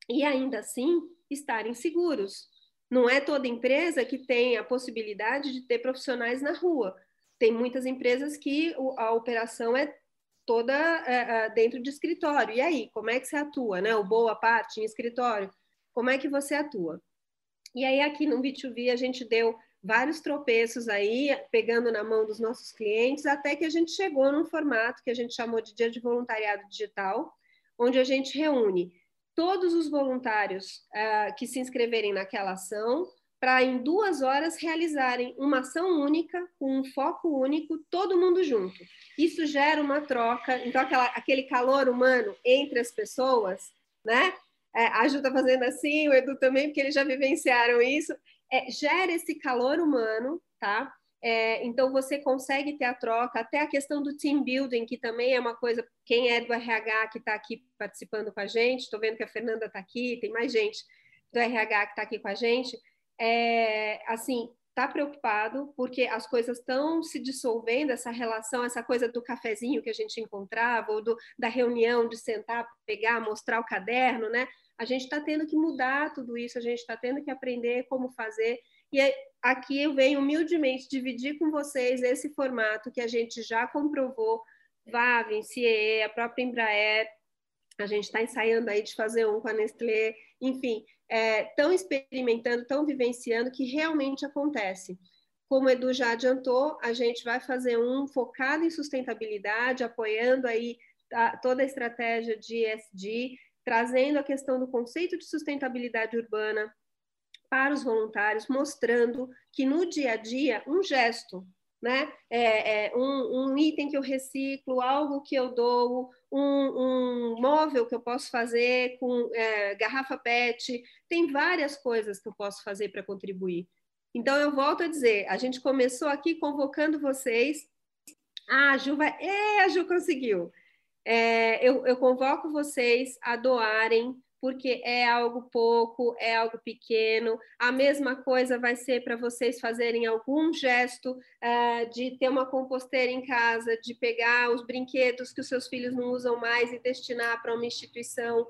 S2: e ainda assim estarem seguros. Não é toda empresa que tem a possibilidade de ter profissionais na rua. Tem muitas empresas que a operação é toda é, dentro de escritório. E aí, como é que você atua? Né? O boa parte em escritório, como é que você atua? E aí, aqui no B2B, a gente deu vários tropeços aí, pegando na mão dos nossos clientes, até que a gente chegou num formato que a gente chamou de Dia de Voluntariado Digital, onde a gente reúne todos os voluntários uh, que se inscreverem naquela ação, para em duas horas realizarem uma ação única, com um foco único, todo mundo junto. Isso gera uma troca, então aquela, aquele calor humano entre as pessoas, né? é, a Ju está fazendo assim, o Edu também, porque eles já vivenciaram isso, é, gera esse calor humano, tá? É, então você consegue ter a troca, até a questão do team building, que também é uma coisa, quem é do RH que está aqui participando com a gente, estou vendo que a Fernanda está aqui, tem mais gente do RH que está aqui com a gente, é, assim, está preocupado porque as coisas estão se dissolvendo, essa relação, essa coisa do cafezinho que a gente encontrava, ou do, da reunião de sentar, pegar, mostrar o caderno, né? a gente está tendo que mudar tudo isso, a gente está tendo que aprender como fazer. E aqui eu venho humildemente dividir com vocês esse formato que a gente já comprovou, Vavin, CIE, a própria Embraer, a gente está ensaiando aí de fazer um com a Nestlé, enfim, estão é, experimentando, estão vivenciando que realmente acontece. Como o Edu já adiantou, a gente vai fazer um focado em sustentabilidade, apoiando aí a, toda a estratégia de ESG, trazendo a questão do conceito de sustentabilidade urbana para os voluntários, mostrando que no dia a dia um gesto, né, é, é um, um, item que eu reciclo, algo que eu dou, um, um móvel que eu posso fazer com é, garrafa PET, tem várias coisas que eu posso fazer para contribuir. Então eu volto a dizer, a gente começou aqui convocando vocês. Ah, a Ju vai. É, a Ju conseguiu é, eu, eu convoco vocês a doarem porque é algo pouco, é algo pequeno. A mesma coisa vai ser para vocês fazerem algum gesto uh, de ter uma composteira em casa, de pegar os brinquedos que os seus filhos não usam mais e destinar para uma instituição.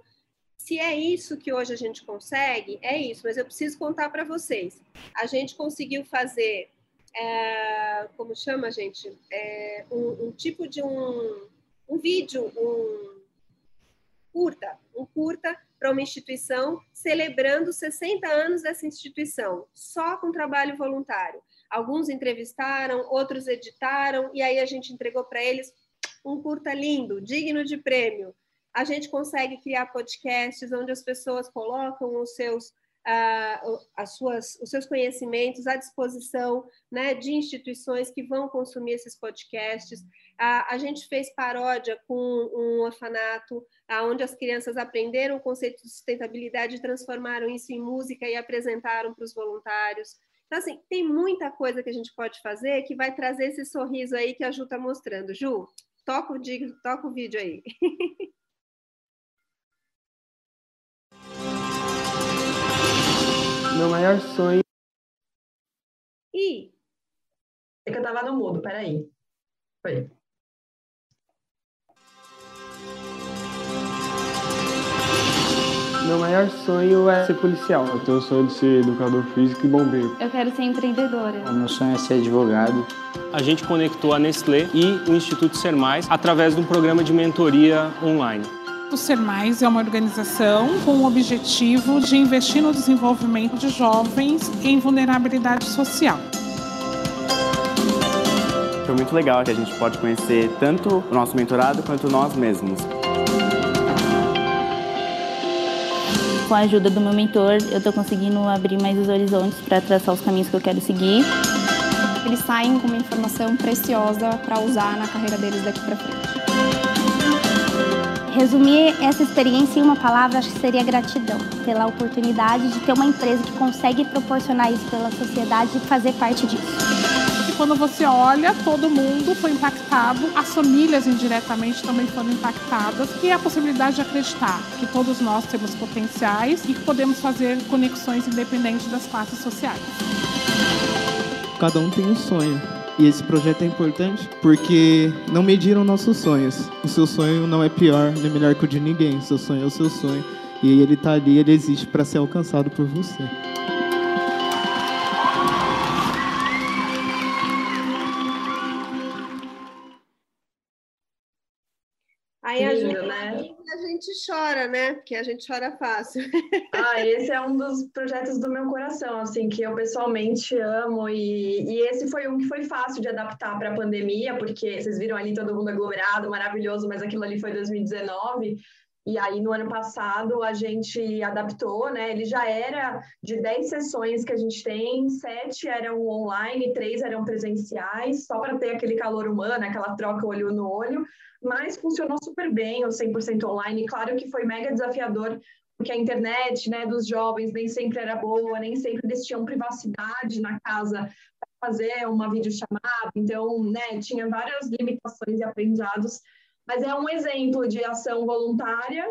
S2: Se é isso que hoje a gente consegue, é isso, mas eu preciso contar para vocês. A gente conseguiu fazer, é, como chama, gente? É, um, um tipo de um um vídeo, um curta, um curta para uma instituição celebrando 60 anos dessa instituição, só com trabalho voluntário. Alguns entrevistaram, outros editaram, e aí a gente entregou para eles um curta lindo, digno de prêmio. A gente consegue criar podcasts onde as pessoas colocam os seus uh, as suas, os seus conhecimentos à disposição né, de instituições que vão consumir esses podcasts. Uh, a gente fez paródia com um orfanato, onde as crianças aprenderam o conceito de sustentabilidade, transformaram isso em música e apresentaram para os voluntários. Então, assim, tem muita coisa que a gente pode fazer que vai trazer esse sorriso aí que a Ju está mostrando. Ju, toca o, toca o vídeo aí. (laughs)
S8: Meu maior sonho.
S2: Ih!
S3: É que eu tava no mudo, peraí. Foi.
S8: Meu maior sonho é ser policial.
S9: Eu tenho o sonho de ser educador físico e bombeiro.
S10: Eu quero ser empreendedora.
S11: O meu sonho é ser advogado.
S12: A gente conectou a Nestlé e o Instituto Ser Mais através de um programa de mentoria online.
S13: O Ser Mais é uma organização com o objetivo de investir no desenvolvimento de jovens em vulnerabilidade social.
S14: Foi muito legal que a gente pode conhecer tanto o nosso mentorado quanto nós mesmos.
S15: Com a ajuda do meu mentor, eu estou conseguindo abrir mais os horizontes para traçar os caminhos que eu quero seguir.
S16: Eles saem com uma informação preciosa para usar na carreira deles daqui para frente.
S17: Resumir essa experiência em uma palavra, acho que seria gratidão pela oportunidade de ter uma empresa que consegue proporcionar isso pela sociedade e fazer parte disso.
S13: Quando você olha, todo mundo foi impactado, as famílias indiretamente também foram impactadas, e a possibilidade de acreditar que todos nós temos potenciais e que podemos fazer conexões independentes das classes sociais.
S18: Cada um tem um sonho e esse projeto é importante porque não mediram nossos sonhos. O seu sonho não é pior nem melhor que o de ninguém. O seu sonho é o seu sonho. E ele está ali, ele existe para ser alcançado por você.
S2: Aí a gente, né? a gente chora, né? Porque a gente chora fácil. (laughs)
S3: Ah, esse é um dos projetos do meu coração, assim, que eu pessoalmente amo. E, e esse foi um que foi fácil de adaptar para a pandemia, porque vocês viram ali todo mundo aglomerado, maravilhoso, mas aquilo ali foi 2019. E aí, no ano passado, a gente adaptou, né? Ele já era de 10 sessões que a gente tem, sete eram online, três eram presenciais, só para ter aquele calor humano, aquela troca olho no olho, mas funcionou super bem o 100% online. Claro que foi mega desafiador, porque a internet né, dos jovens nem sempre era boa, nem sempre eles tinham privacidade na casa para fazer uma videochamada, então, né, tinha várias limitações e aprendizados mas é um exemplo de ação voluntária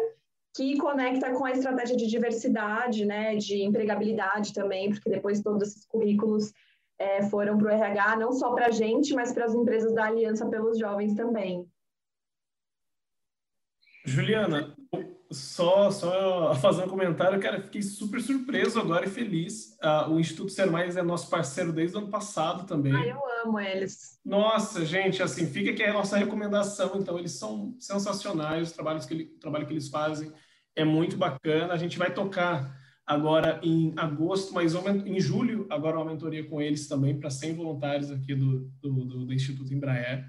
S3: que conecta com a estratégia de diversidade, né, de empregabilidade também, porque depois todos esses currículos é, foram para o RH, não só para a gente, mas para as empresas da Aliança pelos Jovens também.
S5: Juliana, só, só fazer um comentário, cara, fiquei super surpreso agora e feliz. Uh, o Instituto Ser Mais é nosso parceiro desde o ano passado também.
S3: Ah, eu amo eles.
S5: Nossa, gente, assim, fica aqui a nossa recomendação. Então, eles são sensacionais, os trabalhos que ele, o trabalho que eles fazem é muito bacana. A gente vai tocar agora em agosto, mas em julho, agora uma mentoria com eles também, para 100 voluntários aqui do, do, do, do Instituto Embraer.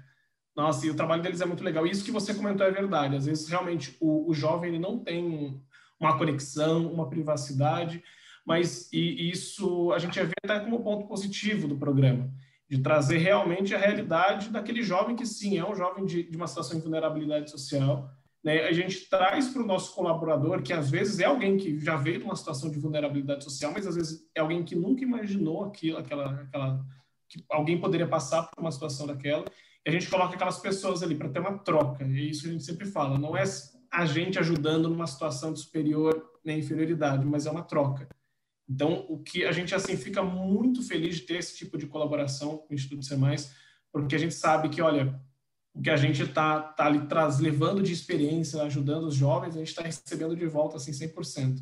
S5: Nossa, e o trabalho deles é muito legal. E isso que você comentou é verdade. Às vezes, realmente, o, o jovem ele não tem uma conexão, uma privacidade, mas e, isso a gente vê até como ponto positivo do programa, de trazer realmente a realidade daquele jovem que, sim, é um jovem de, de uma situação de vulnerabilidade social. Né? A gente traz para o nosso colaborador, que às vezes é alguém que já veio de uma situação de vulnerabilidade social, mas às vezes é alguém que nunca imaginou aquilo, aquela, aquela que alguém poderia passar por uma situação daquela a gente coloca aquelas pessoas ali para ter uma troca. E isso a gente sempre fala, não é a gente ajudando numa situação de superior nem inferioridade, mas é uma troca. Então, o que a gente assim fica muito feliz de ter esse tipo de colaboração com o Instituto Ser Mais, porque a gente sabe que, olha, o que a gente está tá ali traz, levando de experiência, ajudando os jovens, a gente está recebendo de volta assim 100%.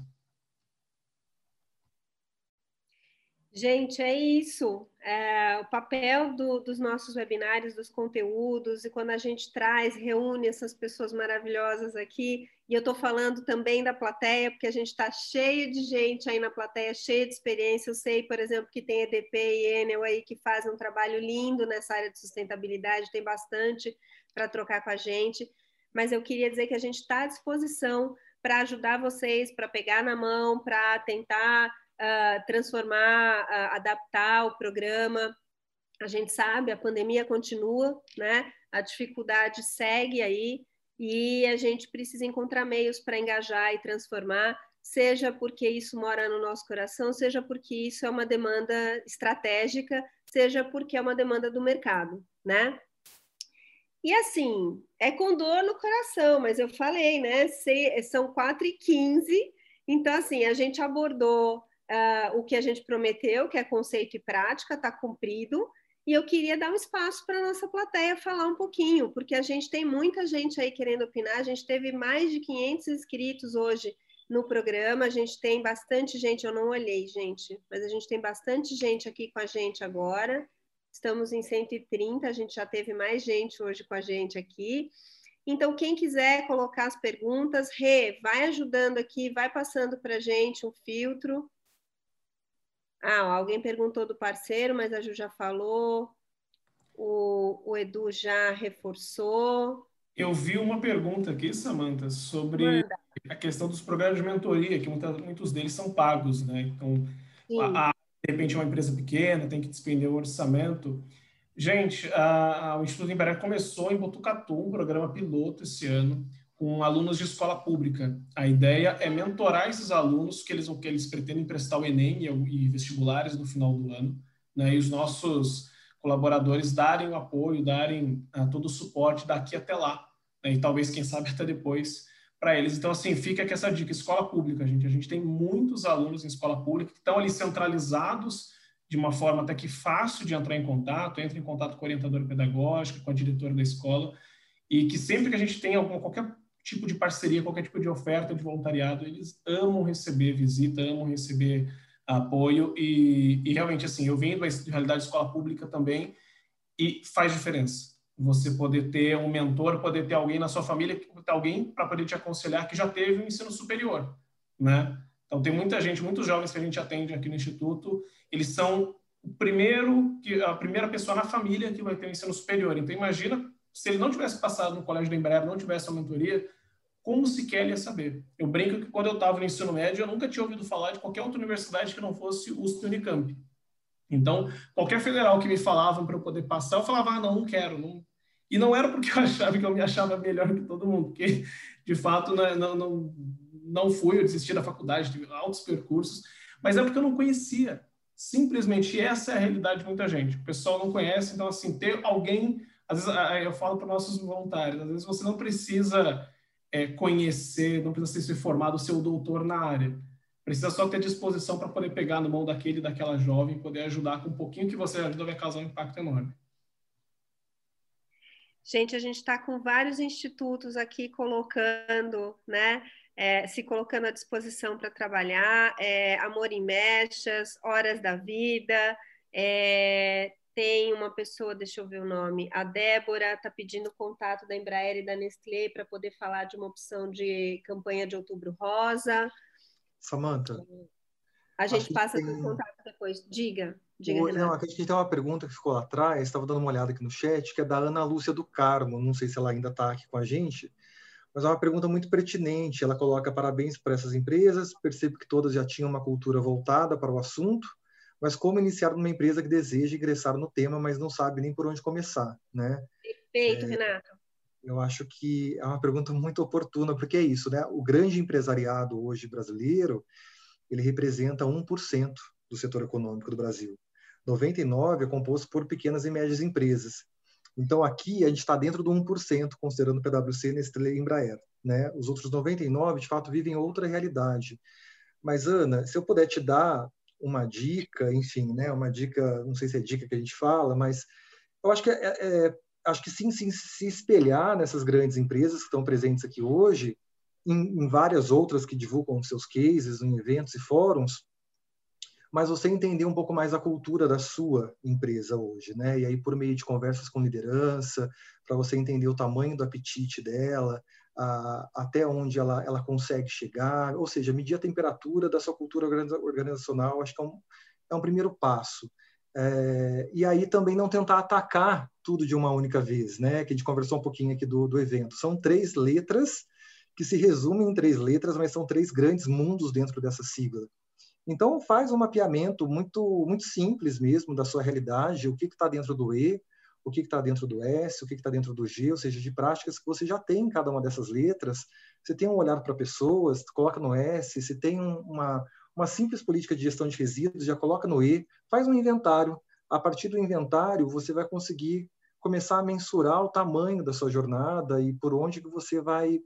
S2: Gente, é isso. É, o papel do, dos nossos webinários, dos conteúdos, e quando a gente traz, reúne essas pessoas maravilhosas aqui, e eu estou falando também da plateia, porque a gente está cheio de gente aí na plateia, cheia de experiência. Eu sei, por exemplo, que tem EDP e Enel aí que fazem um trabalho lindo nessa área de sustentabilidade, tem bastante para trocar com a gente, mas eu queria dizer que a gente está à disposição para ajudar vocês, para pegar na mão, para tentar uh, transformar, uh, adaptar o programa. A gente sabe, a pandemia continua, né? A dificuldade segue aí e a gente precisa encontrar meios para engajar e transformar, seja porque isso mora no nosso coração, seja porque isso é uma demanda estratégica, seja porque é uma demanda do mercado, né? E assim, é com dor no coração, mas eu falei, né? São 4 e 15 então assim, a gente abordou uh, o que a gente prometeu, que é conceito e prática, está cumprido, e eu queria dar um espaço para a nossa plateia falar um pouquinho, porque a gente tem muita gente aí querendo opinar, a gente teve mais de 500 inscritos hoje no programa, a gente tem bastante gente, eu não olhei, gente, mas a gente tem bastante gente aqui com a gente agora, estamos em 130, a gente já teve mais gente hoje com a gente aqui, então, quem quiser colocar as perguntas, Rê, vai ajudando aqui, vai passando para a gente um filtro, ah, alguém perguntou do parceiro, mas a Ju já falou. O, o Edu já reforçou.
S5: Eu vi uma pergunta aqui, Samanta, sobre Manda. a questão dos programas de mentoria, que muitos deles são pagos, né? Então, a, a, de repente, é uma empresa pequena tem que despender o orçamento. Gente, a, a, o Instituto Embraer começou em Botucatu, um programa piloto esse ano, com alunos de escola pública. A ideia é mentorar esses alunos que eles, que eles pretendem prestar o Enem e, e vestibulares no final do ano, né? E os nossos colaboradores darem o apoio, darem uh, todo o suporte daqui até lá, né? e talvez, quem sabe, até depois para eles. Então, assim, fica aqui essa dica, escola pública, gente. A gente tem muitos alunos em escola pública que estão ali centralizados de uma forma até que fácil de entrar em contato, entra em contato com a orientadora pedagógica, com a diretora da escola, e que sempre que a gente tem alguma, qualquer tipo de parceria, qualquer tipo de oferta de voluntariado, eles amam receber visita, amam receber apoio e, e realmente assim, eu venho da realidade de escola pública também e faz diferença. Você poder ter um mentor, poder ter alguém na sua família, alguém para poder te aconselhar que já teve um ensino superior, né? Então tem muita gente, muitos jovens que a gente atende aqui no instituto, eles são o primeiro que a primeira pessoa na família que vai ter um ensino superior. Então imagina se ele não tivesse passado no colégio da Embraer, não tivesse a mentoria, como sequer ele ia saber? Eu brinco que quando eu estava no ensino médio, eu nunca tinha ouvido falar de qualquer outra universidade que não fosse USP Unicamp. Então, qualquer federal que me falavam para eu poder passar, eu falava, ah, não, não quero. Não. E não era porque eu (laughs) achava que eu me achava melhor que todo mundo, porque, de fato, né, não, não, não fui, eu desisti da faculdade, tive altos percursos, mas é porque eu não conhecia. Simplesmente essa é a realidade de muita gente. O pessoal não conhece, então, assim, ter alguém às vezes eu falo para nossos voluntários, às vezes você não precisa é, conhecer, não precisa ser formado, ser o doutor na área. Precisa só ter disposição para poder pegar no mão daquele daquela jovem, poder ajudar com um pouquinho que você ajuda, vai causar um impacto enorme.
S2: Gente, a gente está com vários institutos aqui colocando, né, é, se colocando à disposição para trabalhar, é, Amor em Mechas, Horas da Vida, é, tem uma pessoa, deixa eu ver o nome, a Débora está pedindo contato da Embraer e da Nestlé para poder falar de uma opção de campanha de outubro rosa.
S7: Samanta.
S2: A gente passa tem... o contato depois. Diga. Diga,
S7: o, não, aqui tem uma pergunta que ficou lá atrás, estava dando uma olhada aqui no chat, que é da Ana Lúcia do Carmo. Não sei se ela ainda está aqui com a gente, mas é uma pergunta muito pertinente. Ela coloca parabéns para essas empresas, percebo que todas já tinham uma cultura voltada para o assunto, mas como iniciar numa empresa que deseja ingressar no tema, mas não sabe nem por onde começar, né?
S2: Perfeito, é, Renato.
S7: Eu acho que é uma pergunta muito oportuna, porque é isso, né? O grande empresariado hoje brasileiro, ele representa 1% do setor econômico do Brasil. 99 é composto por pequenas e médias empresas. Então, aqui a gente está dentro do 1%, considerando PwC, Nestlé e Embraer. Né? Os outros 99, de fato, vivem outra realidade. Mas, Ana, se eu puder te dar uma dica, enfim, né, uma dica, não sei se é dica que a gente fala, mas eu acho que é, é, é acho que sim, sim, se espelhar nessas grandes empresas que estão presentes aqui hoje, em, em várias outras que divulgam seus cases em eventos e fóruns, mas você entender um pouco mais a cultura da sua empresa hoje, né? E aí por meio de conversas com liderança, para você entender o tamanho do apetite dela, a, até onde ela, ela consegue chegar, ou seja, medir a temperatura da sua cultura organizacional, acho que é um, é um primeiro passo. É, e aí também não tentar atacar tudo de uma única vez, né? Que a gente conversou um pouquinho aqui do, do evento. São três letras que se resumem em três letras, mas são três grandes mundos dentro dessa sigla. Então, faz um mapeamento muito, muito simples mesmo da sua realidade, o que está dentro do E, o que está dentro do S, o que está dentro do G, ou seja, de práticas que você já tem em cada uma dessas letras. Você tem um olhar para pessoas, coloca no S, se tem uma, uma simples política de gestão de resíduos, já coloca no E, faz um inventário. A partir do inventário, você vai conseguir começar a mensurar o tamanho da sua jornada e por onde que você vai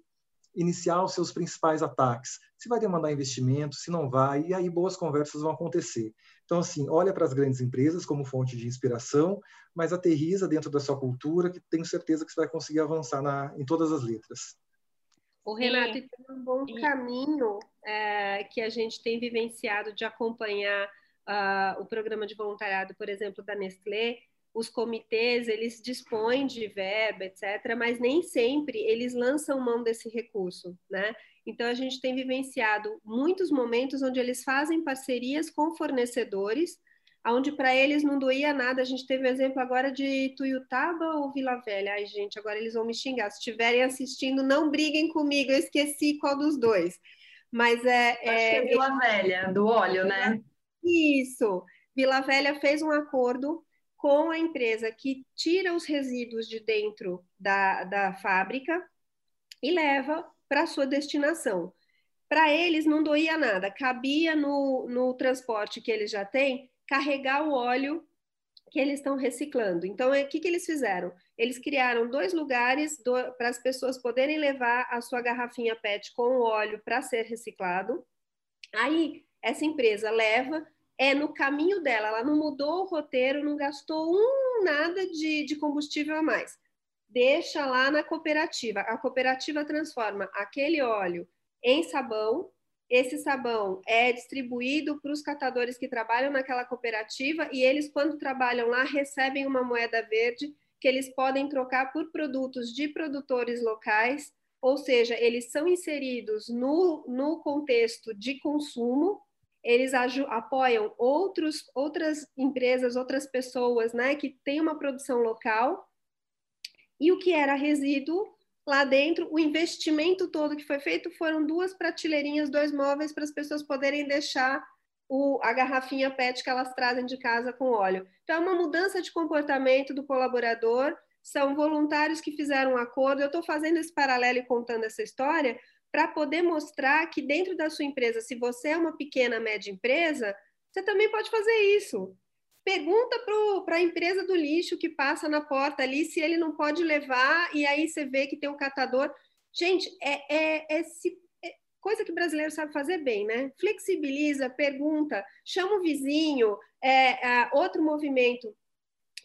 S7: iniciar os seus principais ataques. Se vai demandar investimento, se não vai, e aí boas conversas vão acontecer. Então, assim, olha para as grandes empresas como fonte de inspiração, mas aterriza dentro da sua cultura, que tenho certeza que você vai conseguir avançar na, em todas as letras.
S2: O Renato, e tem um bom caminho é, que a gente tem vivenciado de acompanhar uh, o programa de voluntariado, por exemplo, da Nestlé, os comitês eles dispõem de verba, etc., mas nem sempre eles lançam mão desse recurso, né? Então a gente tem vivenciado muitos momentos onde eles fazem parcerias com fornecedores, onde para eles não doía nada. A gente teve o exemplo agora de Tuiutaba ou Vila Velha. Ai, gente, agora eles vão me xingar. Se estiverem assistindo, não briguem comigo, eu esqueci qual dos dois. Mas é.
S3: Acho é, é Vila Velha, do óleo, né?
S2: Isso. Vila Velha fez um acordo com a empresa que tira os resíduos de dentro da, da fábrica e leva para sua destinação. Para eles não doía nada, cabia no, no transporte que eles já têm carregar o óleo que eles estão reciclando. Então, o que, que eles fizeram? Eles criaram dois lugares para as pessoas poderem levar a sua garrafinha PET com o óleo para ser reciclado. Aí, essa empresa leva, é no caminho dela, ela não mudou o roteiro, não gastou um nada de, de combustível a mais. Deixa lá na cooperativa. A cooperativa transforma aquele óleo em sabão. Esse sabão é distribuído para os catadores que trabalham naquela cooperativa e eles, quando trabalham lá, recebem uma moeda verde que eles podem trocar por produtos de produtores locais, ou seja, eles são inseridos no, no contexto de consumo eles apoiam outros, outras empresas, outras pessoas, né, que têm uma produção local. E o que era resíduo lá dentro, o investimento todo que foi feito foram duas prateleirinhas, dois móveis para as pessoas poderem deixar o, a garrafinha PET que elas trazem de casa com óleo. Então, é uma mudança de comportamento do colaborador, são voluntários que fizeram um acordo. Eu estou fazendo esse paralelo e contando essa história para poder mostrar que dentro da sua empresa, se você é uma pequena, média empresa, você também pode fazer isso. Pergunta para a empresa do lixo que passa na porta ali se ele não pode levar, e aí você vê que tem um catador. Gente, é, é, é, é coisa que brasileiro sabe fazer bem, né? Flexibiliza, pergunta, chama o vizinho. É, é outro movimento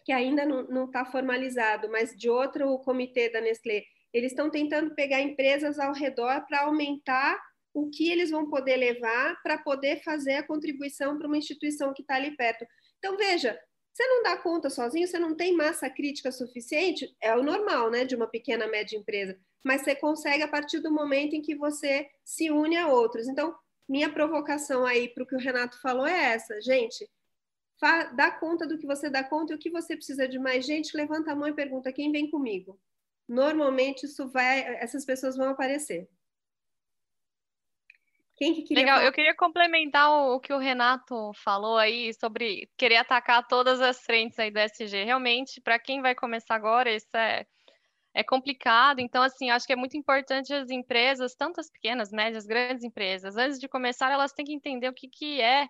S2: que ainda não está formalizado, mas de outro comitê da Nestlé, eles estão tentando pegar empresas ao redor para aumentar o que eles vão poder levar para poder fazer a contribuição para uma instituição que está ali perto. Então, veja, você não dá conta sozinho, você não tem massa crítica suficiente, é o normal, né, de uma pequena, média empresa, mas você consegue a partir do momento em que você se une a outros. Então, minha provocação aí para o que o Renato falou é essa, gente, dá conta do que você dá conta e o que você precisa de mais gente, levanta a mão e pergunta quem vem comigo normalmente isso vai, essas pessoas vão aparecer.
S4: Quem que queria Legal, falar? eu queria complementar o, o, que o Renato falou aí sobre querer atacar todas as frentes aí do SG. Realmente, para quem vai começar agora, isso é, é complicado. Então, assim, acho que é muito importante as empresas, tanto as pequenas, médias, grandes empresas, antes de começar, elas têm que entender o que, que é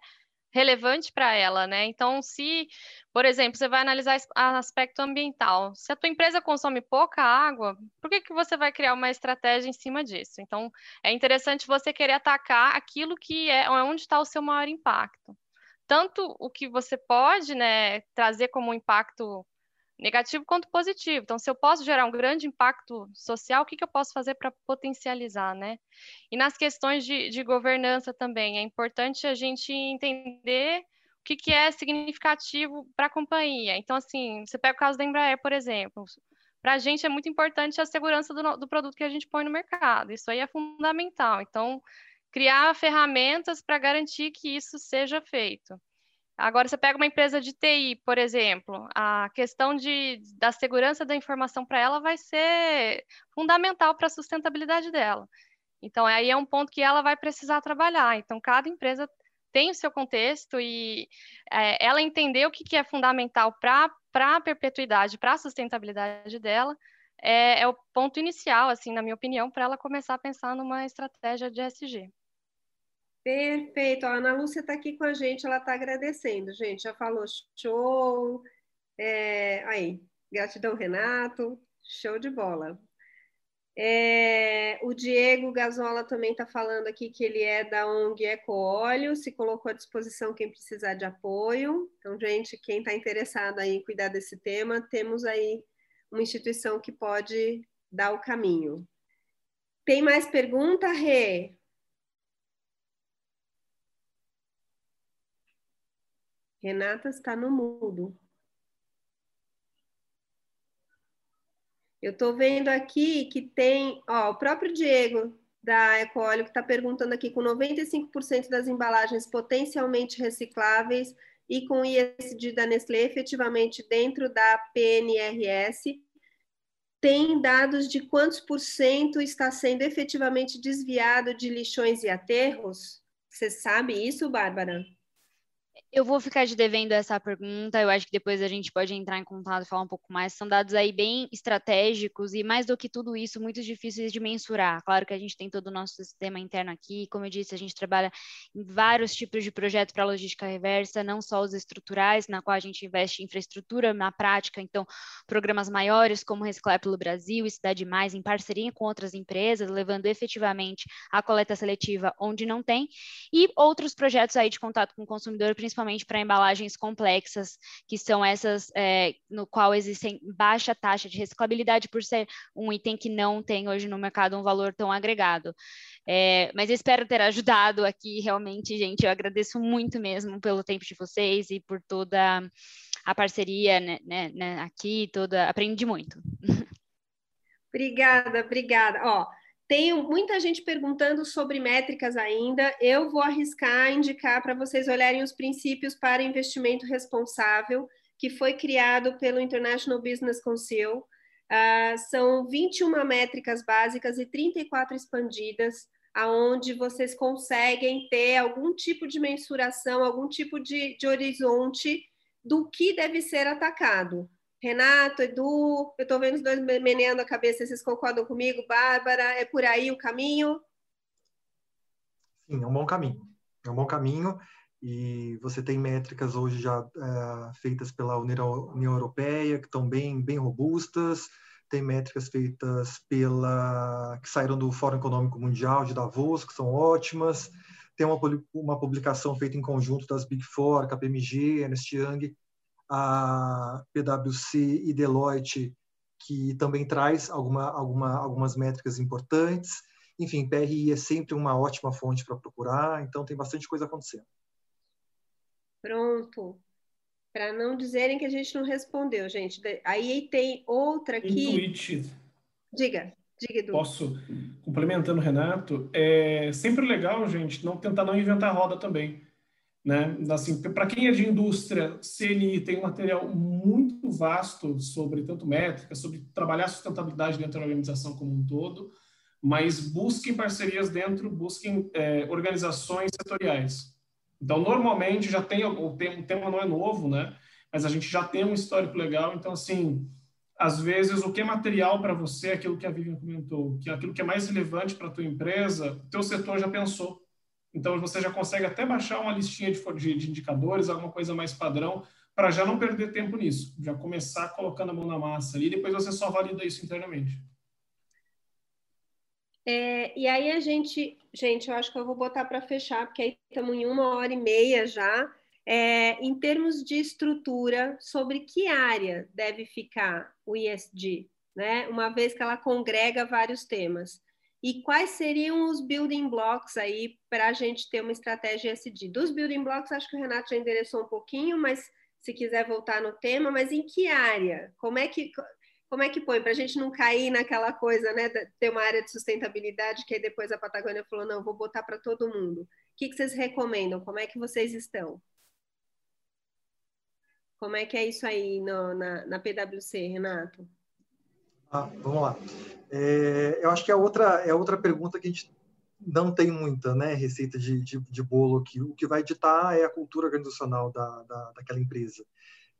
S4: relevante para ela, né? Então, se, por exemplo, você vai analisar aspecto ambiental, se a tua empresa consome pouca água, por que, que você vai criar uma estratégia em cima disso? Então, é interessante você querer atacar aquilo que é onde está o seu maior impacto. Tanto o que você pode né, trazer como impacto negativo quanto positivo. Então, se eu posso gerar um grande impacto social, o que, que eu posso fazer para potencializar, né? E nas questões de, de governança também, é importante a gente entender o que, que é significativo para a companhia. Então, assim, você pega o caso da Embraer, por exemplo. Para a gente é muito importante a segurança do, do produto que a gente põe no mercado. Isso aí é fundamental. Então, criar ferramentas para garantir que isso seja feito. Agora, você pega uma empresa de TI, por exemplo, a questão de, da segurança da informação para ela vai ser fundamental para a sustentabilidade dela. Então, aí é um ponto que ela vai precisar trabalhar. Então, cada empresa tem o seu contexto e é, ela entender o que, que é fundamental para a perpetuidade, para a sustentabilidade dela, é, é, o ponto inicial, assim, na minha opinião, para ela começar a pensar numa estratégia de SG.
S2: Perfeito. A Ana Lúcia está aqui com a gente, ela está agradecendo, gente. Já falou show. É... Aí, gratidão, Renato. Show de bola. É, o Diego Gazola também está falando aqui que ele é da ONG Ecoóleo, se colocou à disposição quem precisar de apoio. Então, gente, quem está interessado em cuidar desse tema, temos aí uma instituição que pode dar o caminho. Tem mais pergunta, Rê? Renata está no mudo. Eu estou vendo aqui que tem, ó, o próprio Diego da Ecoóleo que está perguntando aqui com 95% das embalagens potencialmente recicláveis e com ISD da Nestlé efetivamente dentro da PNRS, tem dados de quantos por cento está sendo efetivamente desviado de lixões e aterros? Você sabe isso, Bárbara?
S6: Eu vou ficar de devendo essa pergunta, eu acho que depois a gente pode entrar em contato e falar um pouco mais. São dados aí bem estratégicos e, mais do que tudo isso, muito difíceis de mensurar. Claro que a gente tem todo o nosso sistema interno aqui, como eu disse, a gente trabalha em vários tipos de projetos para logística reversa, não só os estruturais, na qual a gente investe em infraestrutura na prática, então, programas maiores como Reciclar pelo Brasil e Cidade Mais, em parceria com outras empresas, levando efetivamente a coleta seletiva onde não tem, e outros projetos aí de contato com o consumidor, principalmente principalmente para embalagens complexas, que são essas é, no qual existem baixa taxa de reciclabilidade por ser um item que não tem hoje no mercado um valor tão agregado. É, mas espero ter ajudado aqui, realmente, gente. Eu agradeço muito mesmo pelo tempo de vocês e por toda a parceria né, né, né aqui, toda. Aprendi muito. (laughs)
S2: Obrigada, obrigada. Ó, tem muita gente perguntando sobre métricas ainda. Eu vou arriscar indicar para vocês olharem os princípios para investimento responsável, que foi criado pelo International Business Council. Uh, são 21 métricas básicas e 34 expandidas, aonde vocês conseguem ter algum tipo de mensuração, algum tipo de, de horizonte do que deve ser atacado. Renato, Edu, eu estou vendo os dois meneando a cabeça, vocês concordam comigo? Bárbara, é por aí o caminho?
S7: Sim, é um bom caminho. É um bom caminho e você tem métricas hoje já é, feitas pela União Europeia que estão bem, bem robustas, tem métricas feitas pela que saíram do Fórum Econômico Mundial de Davos, que são ótimas, tem uma, uma publicação feita em conjunto das Big Four, KPMG, Ernst Young, a PwC e Deloitte, que também traz alguma, alguma, algumas métricas importantes. Enfim, PRI é sempre uma ótima fonte para procurar, então tem bastante coisa acontecendo.
S2: Pronto. Para não dizerem que a gente não respondeu, gente. Aí tem outra aqui.
S5: Intuit.
S2: Diga, diga, Edu.
S5: Posso, complementando o Renato, é sempre legal, gente, não tentar não inventar roda também. Né? Assim, para quem é de indústria, CNI tem um material muito vasto sobre tanto métrica, sobre trabalhar sustentabilidade dentro da organização como um todo, mas busquem parcerias dentro, busquem é, organizações setoriais. Então, normalmente já tem, o tema não é novo, né? Mas a gente já tem um histórico legal, então, assim, às vezes o que é material para você, aquilo que a Vivian comentou, que é aquilo que é mais relevante para a tua empresa, o teu setor já pensou. Então, você já consegue até baixar uma listinha de, de, de indicadores, alguma coisa mais padrão, para já não perder tempo nisso. Já começar colocando a mão na massa ali, depois você só valida isso internamente.
S2: É, e aí a gente, gente, eu acho que eu vou botar para fechar, porque aí estamos em uma hora e meia já. É, em termos de estrutura, sobre que área deve ficar o ISD, né? Uma vez que ela congrega vários temas. E quais seriam os building blocks aí para a gente ter uma estratégia SD? Dos building blocks, acho que o Renato já endereçou um pouquinho, mas se quiser voltar no tema, mas em que área? Como é que, como é que põe? Para a gente não cair naquela coisa, né? Ter uma área de sustentabilidade que aí depois a Patagônia falou, não, vou botar para todo mundo. O que, que vocês recomendam? Como é que vocês estão? Como é que é isso aí no, na, na PwC, Renato?
S7: Ah, vamos lá. É, eu acho que é outra, é outra pergunta que a gente não tem muita né, receita de, de, de, bolo aqui. O que vai ditar é a cultura organizacional da, da, daquela empresa.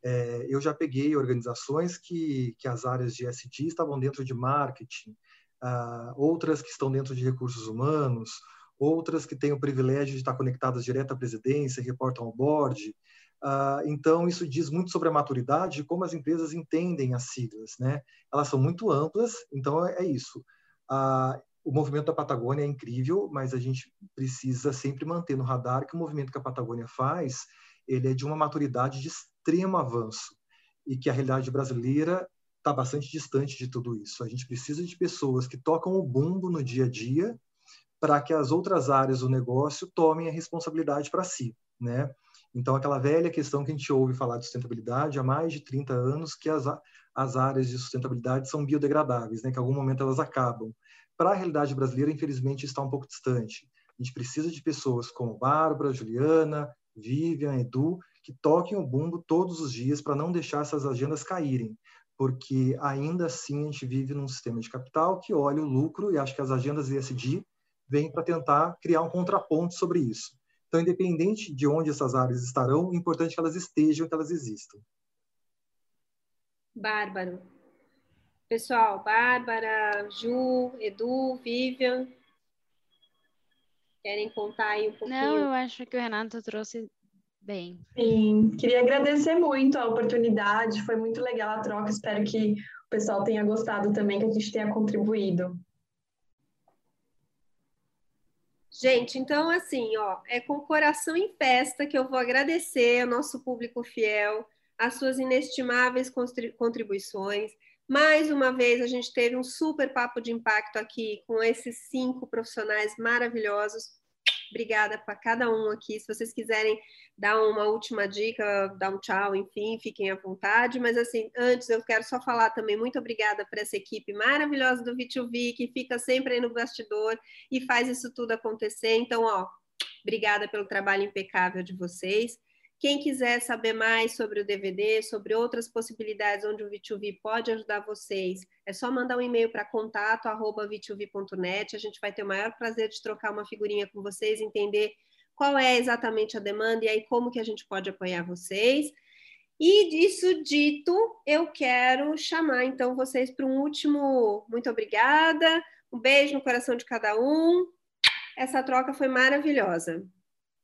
S7: É, eu já peguei organizações que, que as áreas de SD estavam dentro de marketing, uh, outras que estão dentro de recursos humanos, outras que têm o privilégio de estar conectadas direto à presidência, reportam ao board. Uh, então, isso diz muito sobre a maturidade de como as empresas entendem as siglas. Né? Elas são muito amplas, então é, é isso. Uh, o movimento da Patagônia é incrível, mas a gente precisa sempre manter no radar que o movimento que a Patagônia faz, ele é de uma maturidade de extremo avanço e que a realidade brasileira está bastante distante de tudo isso. A gente precisa de pessoas que tocam o bumbo no dia a dia para que as outras áreas do negócio tomem a responsabilidade para si, né? Então, aquela velha questão que a gente ouve falar de sustentabilidade há mais de 30 anos, que as, as áreas de sustentabilidade são biodegradáveis, né? que em algum momento elas acabam para a realidade brasileira, infelizmente, está um pouco distante. A gente precisa de pessoas como Bárbara, Juliana, Vivian, Edu, que toquem o bumbo todos os dias para não deixar essas agendas caírem, porque ainda assim a gente vive num sistema de capital que olha o lucro e acho que as agendas ESG vêm para tentar criar um contraponto sobre isso. Então, independente de onde essas áreas estarão, é importante que elas estejam, que elas existam.
S2: Bárbaro. Pessoal, Bárbara, Ju, Edu, Vivian, querem contar aí um pouquinho?
S6: Não, eu acho que o Renato trouxe bem.
S3: Sim, queria agradecer muito a oportunidade, foi muito legal a troca, espero que o pessoal tenha gostado também, que a gente tenha contribuído.
S2: Gente, então assim, ó, é com coração em festa que eu vou agradecer ao nosso público fiel, as suas inestimáveis contribuições. Mais uma vez, a gente teve um super papo de impacto aqui com esses cinco profissionais maravilhosos. Obrigada para cada um aqui. Se vocês quiserem dar uma última dica, dar um tchau, enfim, fiquem à vontade. Mas, assim, antes eu quero só falar também muito obrigada para essa equipe maravilhosa do V2V, que fica sempre aí no bastidor e faz isso tudo acontecer. Então, ó, obrigada pelo trabalho impecável de vocês. Quem quiser saber mais sobre o DVD, sobre outras possibilidades onde o V2V pode ajudar vocês, é só mandar um e-mail para contato@v2v.net. A gente vai ter o maior prazer de trocar uma figurinha com vocês, entender qual é exatamente a demanda e aí como que a gente pode apoiar vocês. E disso dito, eu quero chamar então vocês para um último muito obrigada, um beijo no coração de cada um. Essa troca foi maravilhosa.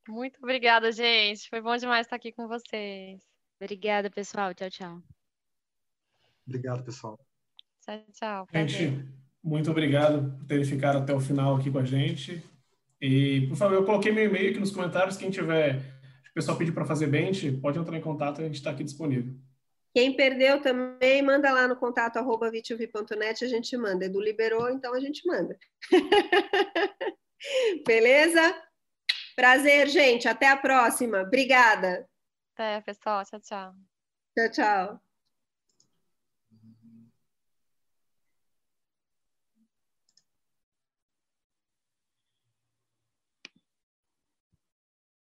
S4: Muito obrigada, gente. Foi bom demais estar aqui com vocês.
S6: Obrigada, pessoal. Tchau, tchau.
S7: Obrigado, pessoal.
S4: Tchau, tchau.
S5: Gente, muito obrigado por terem ficado até o final aqui com a gente. E, por favor, eu coloquei meu e-mail aqui nos comentários. Quem tiver, o pessoal pedir para fazer bench, pode entrar em contato, a gente está aqui disponível.
S2: Quem perdeu também, manda lá no contato arroba a gente manda. Edu liberou, então a gente manda. (laughs) Beleza? Prazer, gente. Até a próxima. Obrigada.
S4: Até, pessoal. Tchau, tchau.
S2: Tchau, tchau.